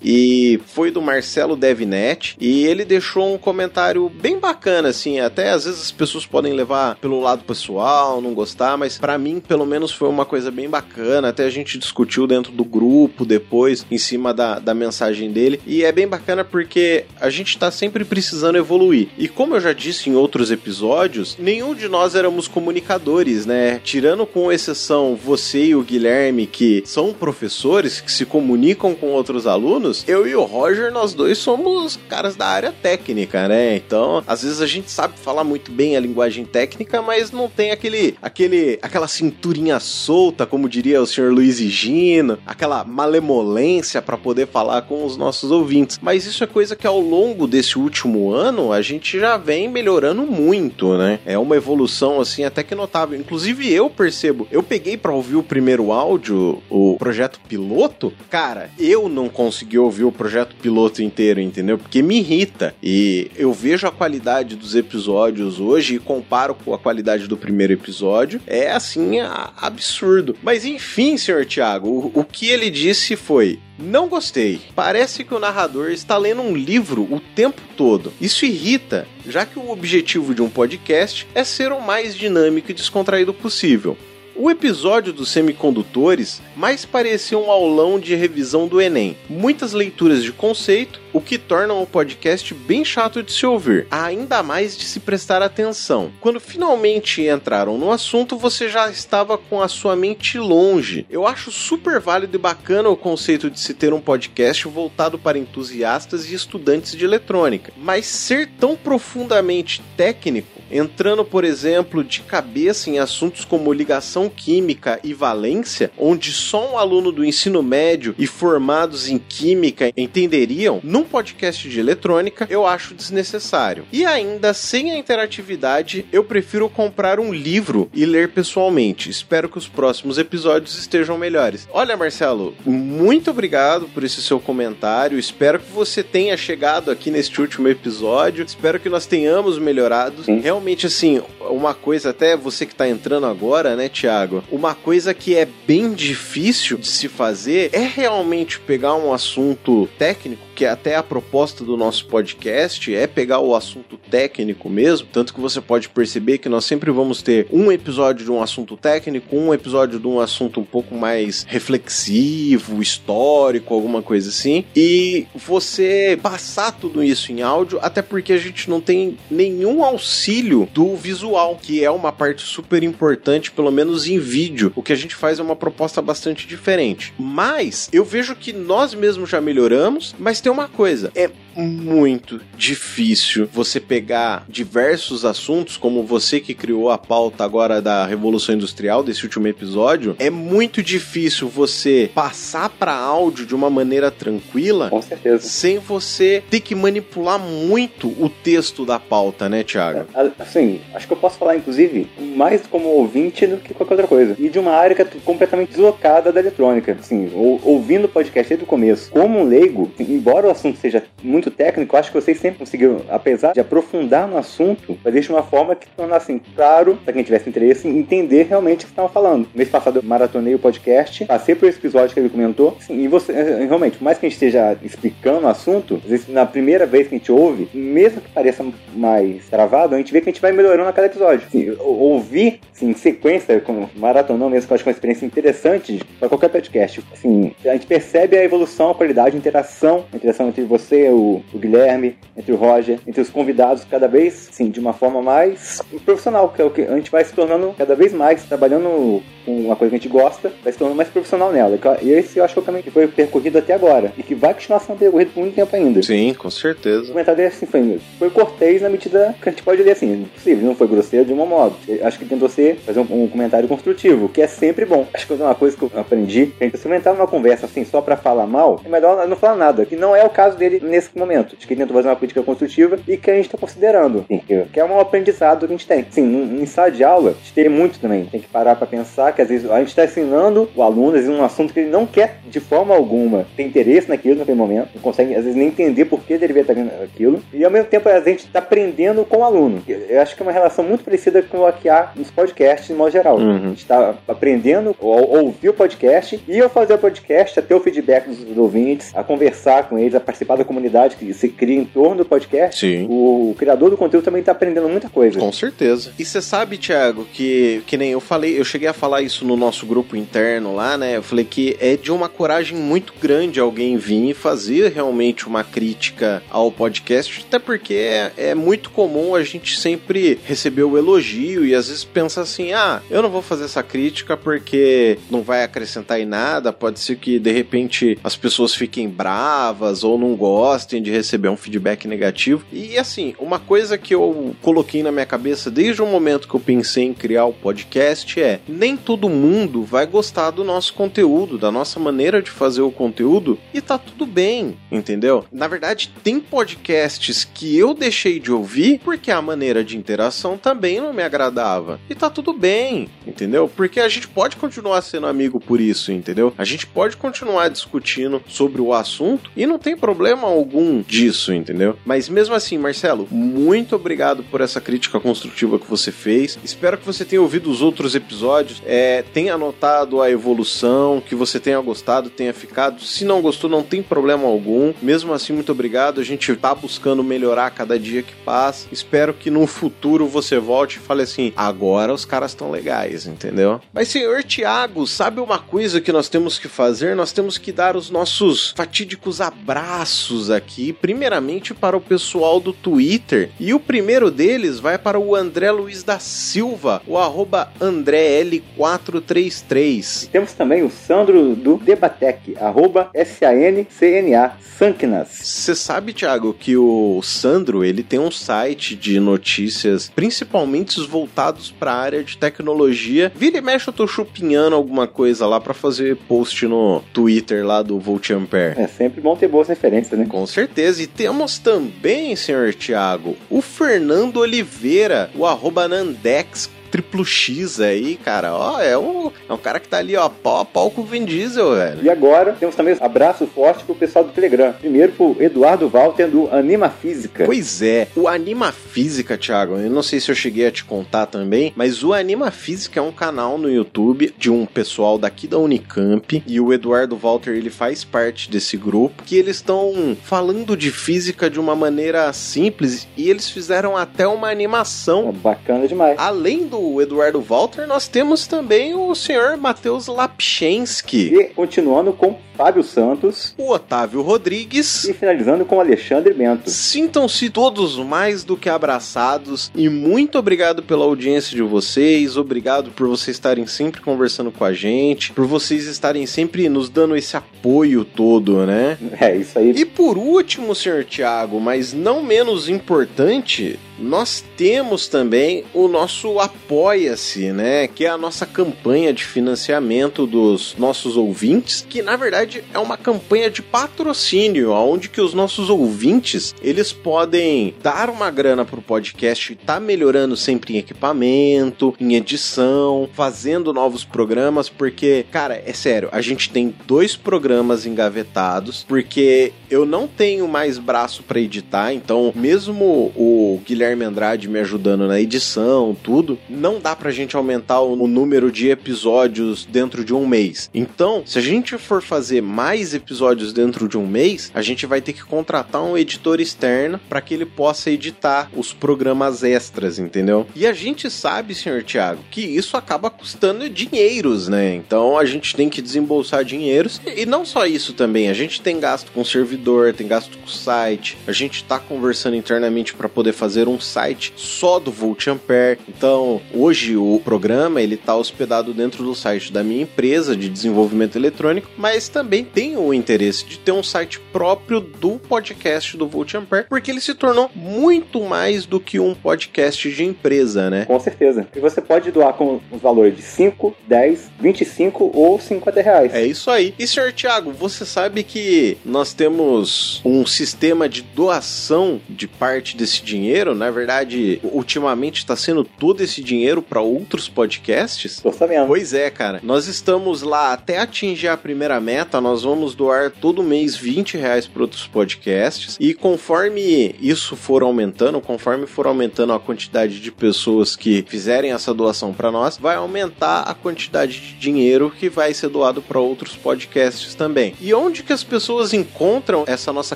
e foi do Marcelo Devnet e ele deixou um comentário bem bacana, assim, até às vezes as pessoas podem levar pelo lado pessoal, não gostar, mas para mim, pelo menos, foi uma coisa bem bacana. Até a gente discutiu dentro do grupo depois, em cima da, da mensagem dele. E é bem bacana porque a gente tá sempre precisando evoluir. E como eu já disse em outros episódios, nenhum de nós éramos comunicadores, né? Tirando com exceção você e o Guilherme, que são professores que se comunicam com outros alunos, eu e o Roger, nós dois somos caras da área técnica, né? Então, às vezes a gente sabe falar muito bem a linguagem técnica, mas não tem aquele, aquele, aquela cinturinha solta, como diria o senhor Luiz Gino, aquela malemolência para poder falar com os nossos ouvintes. Mas isso é coisa que ao longo desse último ano a gente já vem melhorando muito, né? É uma evolução assim até que notável. Inclusive eu percebo, eu peguei para ouvir o primeiro áudio, o projeto piloto, cara, eu não consegui ouvir o projeto piloto inteiro, entendeu? Porque me irrita. E eu vejo a qualidade dos episódios hoje e comparo com a qualidade do primeiro episódio. É assim, absurdo. Mas enfim, senhor Tiago, o, o que ele disse foi: não gostei. Parece que o narrador está lendo um livro o tempo todo. Isso irrita, já que o objetivo de um podcast é ser o mais dinâmico e descontraído possível. O episódio dos semicondutores mais parecia um aulão de revisão do Enem. Muitas leituras de conceito, o que torna o podcast bem chato de se ouvir, ainda mais de se prestar atenção. Quando finalmente entraram no assunto, você já estava com a sua mente longe. Eu acho super válido e bacana o conceito de se ter um podcast voltado para entusiastas e estudantes de eletrônica, mas ser tão profundamente técnico entrando, por exemplo, de cabeça em assuntos como ligação química e valência, onde só um aluno do ensino médio e formados em química entenderiam, num podcast de eletrônica, eu acho desnecessário. E ainda, sem a interatividade, eu prefiro comprar um livro e ler pessoalmente. Espero que os próximos episódios estejam melhores. Olha, Marcelo, muito obrigado por esse seu comentário. Espero que você tenha chegado aqui neste último episódio. Espero que nós tenhamos melhorado. Realmente realmente, assim, uma coisa, até você que tá entrando agora, né, Tiago? Uma coisa que é bem difícil de se fazer é realmente pegar um assunto técnico, que é até a proposta do nosso podcast é pegar o assunto técnico mesmo. Tanto que você pode perceber que nós sempre vamos ter um episódio de um assunto técnico, um episódio de um assunto um pouco mais reflexivo, histórico, alguma coisa assim. E você passar tudo isso em áudio, até porque a gente não tem nenhum auxílio do visual que é uma parte super importante, pelo menos em vídeo. O que a gente faz é uma proposta bastante diferente. Mas eu vejo que nós mesmos já melhoramos, mas tem uma coisa, é muito difícil você pegar diversos assuntos, como você que criou a pauta agora da Revolução Industrial, desse último episódio. É muito difícil você passar para áudio de uma maneira tranquila, Com certeza. sem você ter que manipular muito o texto da pauta, né, Thiago? Assim, acho que eu posso falar, inclusive, mais como ouvinte do que qualquer outra coisa. E de uma área que é completamente deslocada da eletrônica. Assim, ou, ouvindo o podcast desde o começo. Como um leigo, embora o assunto seja muito técnico, acho que vocês sempre conseguiram, apesar de aprofundar no assunto, fazer de uma forma que tornasse assim, claro, para quem tivesse interesse, em entender realmente o que estavam falando. Mês passado eu maratonei o podcast, passei por esse episódio que ele comentou, assim, e você, eh, realmente, por mais que a gente esteja explicando o assunto, às vezes na primeira vez que a gente ouve, mesmo que pareça mais travado, a gente vê que a gente vai melhorando a cada episódio. Assim, ou- ouvir assim, em sequência, como maratonão mesmo, que eu acho que é uma experiência interessante para qualquer podcast. Assim, a gente percebe a evolução, a qualidade, a interação, a interação entre você, o, o Guilherme, entre o Roger, entre os convidados, cada vez, sim, de uma forma mais profissional, que é o que a gente vai se tornando cada vez mais, trabalhando com uma coisa que a gente gosta, vai se tornando mais profissional nela. E esse eu acho que é o caminho que foi percorrido até agora, e que vai continuar sendo percorrido por muito tempo ainda. Sim, com O certeza. comentário dele assim, foi, foi cortês na medida que a gente pode ler assim, possível, não foi grosseiro de um modo. Eu Acho que tentou ser, fazer um, um comentário construtivo, que é sempre bom. Acho que é uma coisa que eu aprendi, que a gente se entrar numa conversa assim só pra falar mal, é melhor não falar nada, que não é o caso dele nesse momento. Acho que ele tentou fazer uma crítica construtiva e que a gente tá considerando, que, que é um aprendizado que a gente tem. Sim, em em sala de aula, a gente tem muito também, tem que parar pra pensar que às vezes a gente tá ensinando o aluno, vezes um assunto que ele não quer de forma alguma ter interesse naquilo naquele momento, não consegue às vezes nem entender por que ele deveria estar vendo aquilo, e ao mesmo tempo a gente tá aprendendo com o aluno. Eu acho que é uma relação muito parecida com o que há nos podcasts de modo geral. Uhum. A gente tá aprendendo a ouvir o podcast e ao fazer o podcast, a ter o feedback dos, dos ouvintes, a conversar com eles, a participar da comunidade que se cria em torno do podcast. Sim. O criador do conteúdo também tá aprendendo muita coisa. Com certeza. E você sabe, Thiago, que, que nem eu falei, eu cheguei a falar isso no nosso grupo interno lá, né? Eu falei que é de uma coragem muito grande alguém vir e fazer realmente uma crítica ao podcast, até porque é, é muito comum a gente sempre receber o elogio e às vezes pensa assim: ah, eu não vou fazer essa crítica porque não vai acrescentar em nada, pode ser que de repente as pessoas fiquem bravas ou não gostem de receber um feedback negativo. E assim, uma coisa que eu coloquei na minha cabeça desde o momento que eu pensei em criar o podcast é: nem todo mundo vai gostar do nosso conteúdo, da nossa maneira de fazer o conteúdo, e tá tudo bem, entendeu? Na verdade, tem podcasts que eu deixei de ouvir porque a maneira de interação também não me agradava. E tá tudo bem, entendeu? Porque a gente pode continuar sendo amigo por isso, entendeu? A gente pode continuar discutindo sobre o assunto e não tem problema algum disso, entendeu? Mas mesmo assim, Marcelo, muito obrigado por essa crítica construtiva que você fez. Espero que você tenha ouvido os outros episódios, é, tenha anotado a evolução, que você tenha gostado, tenha ficado. Se não gostou, não tem problema algum. Mesmo assim, muito obrigado. A gente tá buscando melhorar cada dia que passa. Espero que no futuro você volte e fale assim: agora os caras estão legais, entendeu? Mas, senhor Tiago, sabe uma coisa que nós temos que fazer? Nós temos que dar os nossos fatídicos abraços aqui, primeiramente para o pessoal do Twitter. E o primeiro deles vai para o André Luiz da Silva, o arroba AndréL433. Temos também o Sandro do Debatec, arroba S-A-N-C-N-A, Sanknas. Você sabe, Thiago, que o Sandro ele tem um site de notícias, principalmente voltados para a área de tecnologia. Vira e mexe, eu tô chupinhando alguma coisa lá para fazer post no Twitter lá do Volt Ampere. É sempre bom ter boas referências, né? Com certeza. E temos também, senhor Thiago, o Fernando Oliveira, o arroba Nandex triplo X aí, cara. Ó, é um, é um cara que tá ali, ó, pau a pau com o Vin Diesel, velho. E agora temos também abraço forte pro pessoal do Telegram. Primeiro pro Eduardo Walter do Anima Física. Pois é, o Anima Física, Thiago, eu não sei se eu cheguei a te contar também, mas o Anima Física é um canal no YouTube de um pessoal daqui da Unicamp e o Eduardo Walter ele faz parte desse grupo que eles estão falando de física de uma maneira simples e eles fizeram até uma animação. Bacana demais. Além do Eduardo Walter, nós temos também o senhor Matheus Lapchensky. E continuando com Fábio Santos, o Otávio Rodrigues e finalizando com Alexandre Bento. Sintam-se todos mais do que abraçados e muito obrigado pela audiência de vocês, obrigado por vocês estarem sempre conversando com a gente, por vocês estarem sempre nos dando esse apoio todo, né? É isso aí. E por último, senhor Tiago, mas não menos importante, nós temos também o nosso Apoia-se, né? Que é a nossa campanha de financiamento dos nossos ouvintes, que na verdade é uma campanha de patrocínio, onde que os nossos ouvintes eles podem dar uma grana pro podcast e tá melhorando sempre em equipamento, em edição, fazendo novos programas, porque, cara, é sério, a gente tem dois programas engavetados, porque eu não tenho mais braço para editar, então mesmo o Guilherme Guilherme Andrade me ajudando na edição, tudo, não dá pra gente aumentar o número de episódios dentro de um mês. Então, se a gente for fazer mais episódios dentro de um mês, a gente vai ter que contratar um editor externo para que ele possa editar os programas extras, entendeu? E a gente sabe, senhor Tiago, que isso acaba custando dinheiros, né? Então a gente tem que desembolsar dinheiros. E não só isso também, a gente tem gasto com servidor, tem gasto com site, a gente tá conversando internamente para poder fazer um site só do Volt Ampere. Então, hoje o programa ele está hospedado dentro do site da minha empresa de desenvolvimento eletrônico, mas também tenho o interesse de ter um site próprio do podcast do Volt Ampere, porque ele se tornou muito mais do que um podcast de empresa, né? Com certeza. E você pode doar com os valores de 5, 10, 25 ou 50 reais. É isso aí. E, senhor Tiago, você sabe que nós temos um sistema de doação de parte desse dinheiro, na verdade, ultimamente está sendo todo esse dinheiro para outros podcasts? Tô sabendo. Pois é, cara. Nós estamos lá até atingir a primeira meta, nós vamos doar todo mês 20 reais para outros podcasts. E conforme isso for aumentando, conforme for aumentando a quantidade de pessoas que fizerem essa doação para nós, vai aumentar a quantidade de dinheiro que vai ser doado para outros podcasts também. E onde que as pessoas encontram essa nossa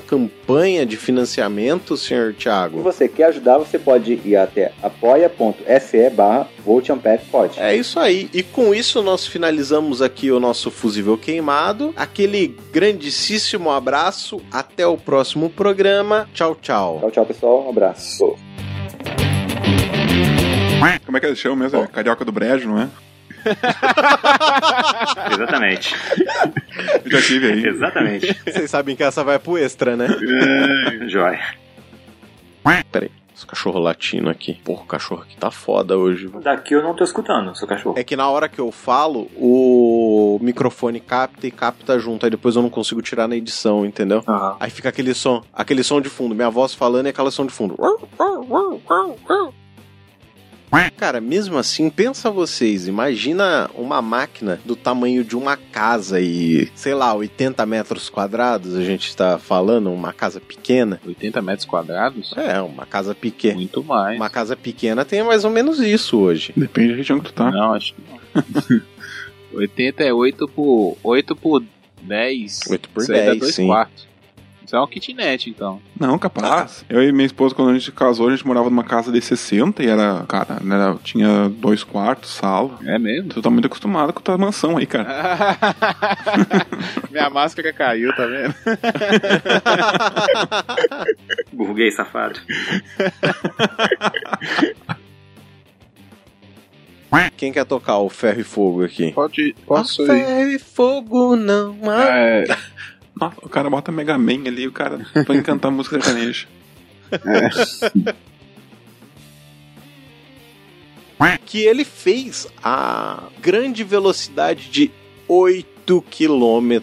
campanha de financiamento, senhor Thiago? Se você quer ajudar você pode ir até apoia.se barra É isso aí. E com isso nós finalizamos aqui o nosso fusível queimado. Aquele grandíssimo abraço. Até o próximo programa. Tchau, tchau. Tchau, tchau, pessoal. Um abraço. Como é que ele chama mesmo? É Carioca do Brejo, não é? Exatamente. Eu já tive aí. Exatamente. Vocês sabem que essa vai pro extra, né? Joia. Peraí. Esse cachorro latino aqui. Porra, o cachorro aqui tá foda hoje. Daqui eu não tô escutando, seu cachorro. É que na hora que eu falo, o microfone capta e capta junto. Aí depois eu não consigo tirar na edição, entendeu? Aham. Aí fica aquele som, aquele som de fundo. Minha voz falando e aquela som de fundo. Cara, mesmo assim, pensa vocês, imagina uma máquina do tamanho de uma casa e, sei lá, 80 metros quadrados, a gente tá falando, uma casa pequena. 80 metros quadrados? É, uma casa pequena. Muito mais. Uma casa pequena tem mais ou menos isso hoje. Depende da região que tu tá. Não, acho que não. 80 é 8 por, 8 por 10. 8 por Isso aí dá 10, dois sim. quartos. Isso é uma kitnet, então. Não, capaz. Eu e minha esposa, quando a gente casou, a gente morava numa casa de 60 e era, cara, era, tinha dois quartos, sala. É mesmo? Tu tá muito acostumado com tua mansão aí, cara. Minha máscara caiu, tá vendo? Burguês safado. Quem quer tocar o ferro e fogo aqui? Pode, posso Ah, ir. ferro e fogo não há. É, Ah, o cara bota Mega Man ali, o cara vai cantar música sertaneja. Que ele fez a grande velocidade de 8 km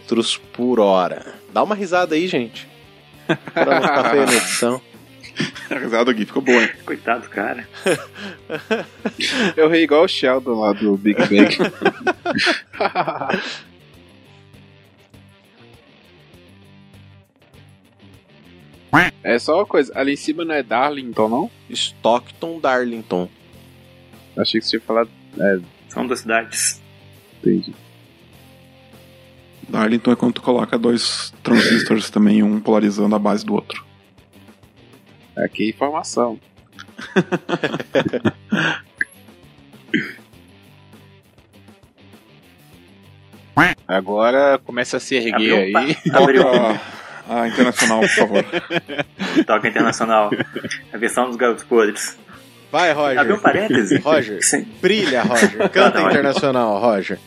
por hora. Dá uma risada aí, gente. Pra não ficar feio na edição. A risada aqui ficou boa, hein? Coitado do cara. eu ri igual o Sheldon lá do Big Bang. é só uma coisa, ali em cima não é Darlington, não? Stockton Darlington. Achei que você tinha falado. É, São duas cidades. entendi. Darlington é quando tu coloca dois transistores também, um polarizando a base do outro. Aqui é informação. Agora começa a se erguer Abriu, aí. pa- abriu Toca a internacional, por favor. Toca Internacional. A versão dos Garotos Podres. Vai, Roger. Abriu um parêntese. Roger, Sim. brilha, Roger. Canta Não, não, internacional, Roger.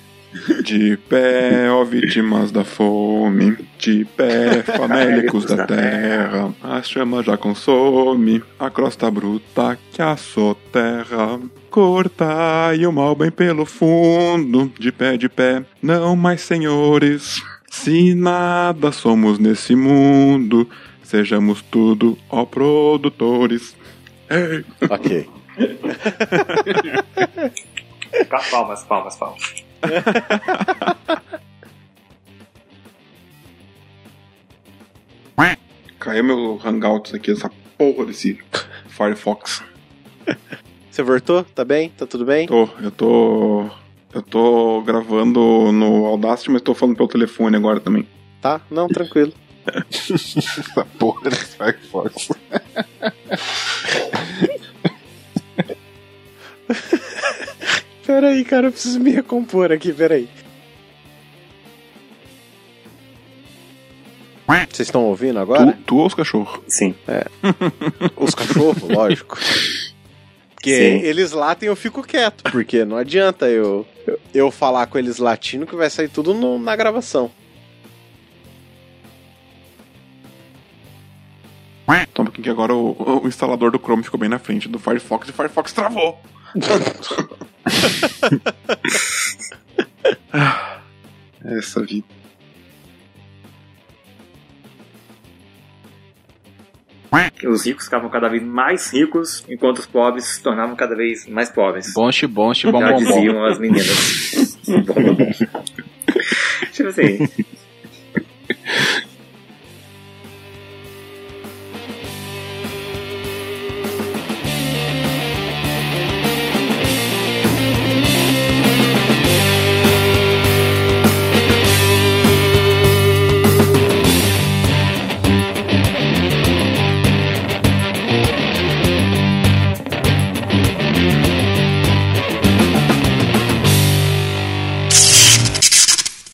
De pé, ó vítimas da fome, de pé, famélicos da terra, a chama já consome a crosta bruta que assoterra. Cortai o mal bem pelo fundo, de pé, de pé, não mais senhores. Se nada somos nesse mundo, sejamos tudo, ó produtores. Ei. Ok. Palmas, palmas, palmas. Caiu meu Hangouts aqui, essa porra desse Firefox. Você voltou? Tá bem? Tá tudo bem? Tô, eu tô. Eu tô gravando no Audacity, mas tô falando pelo telefone agora também. Tá? Não, tranquilo. Essa porra desse Firefox. Peraí, cara, eu preciso me recompor aqui, peraí. Vocês estão ouvindo agora? Tu, tu ou os cachorros? Sim. Os cachorros, lógico. Porque Sim. eles latem eu fico quieto, porque não adianta eu, eu, falar com eles latindo que vai sair tudo no- na gravação. Toma aqui que agora o, o instalador do Chrome ficou bem na frente do Firefox e o Firefox travou. Essa vida. Os ricos ficavam cada vez mais ricos, enquanto os pobres se tornavam cada vez mais pobres. Bonche, bonche, bom, bom, diziam bom. as meninas. bom, bom, bom. tipo assim.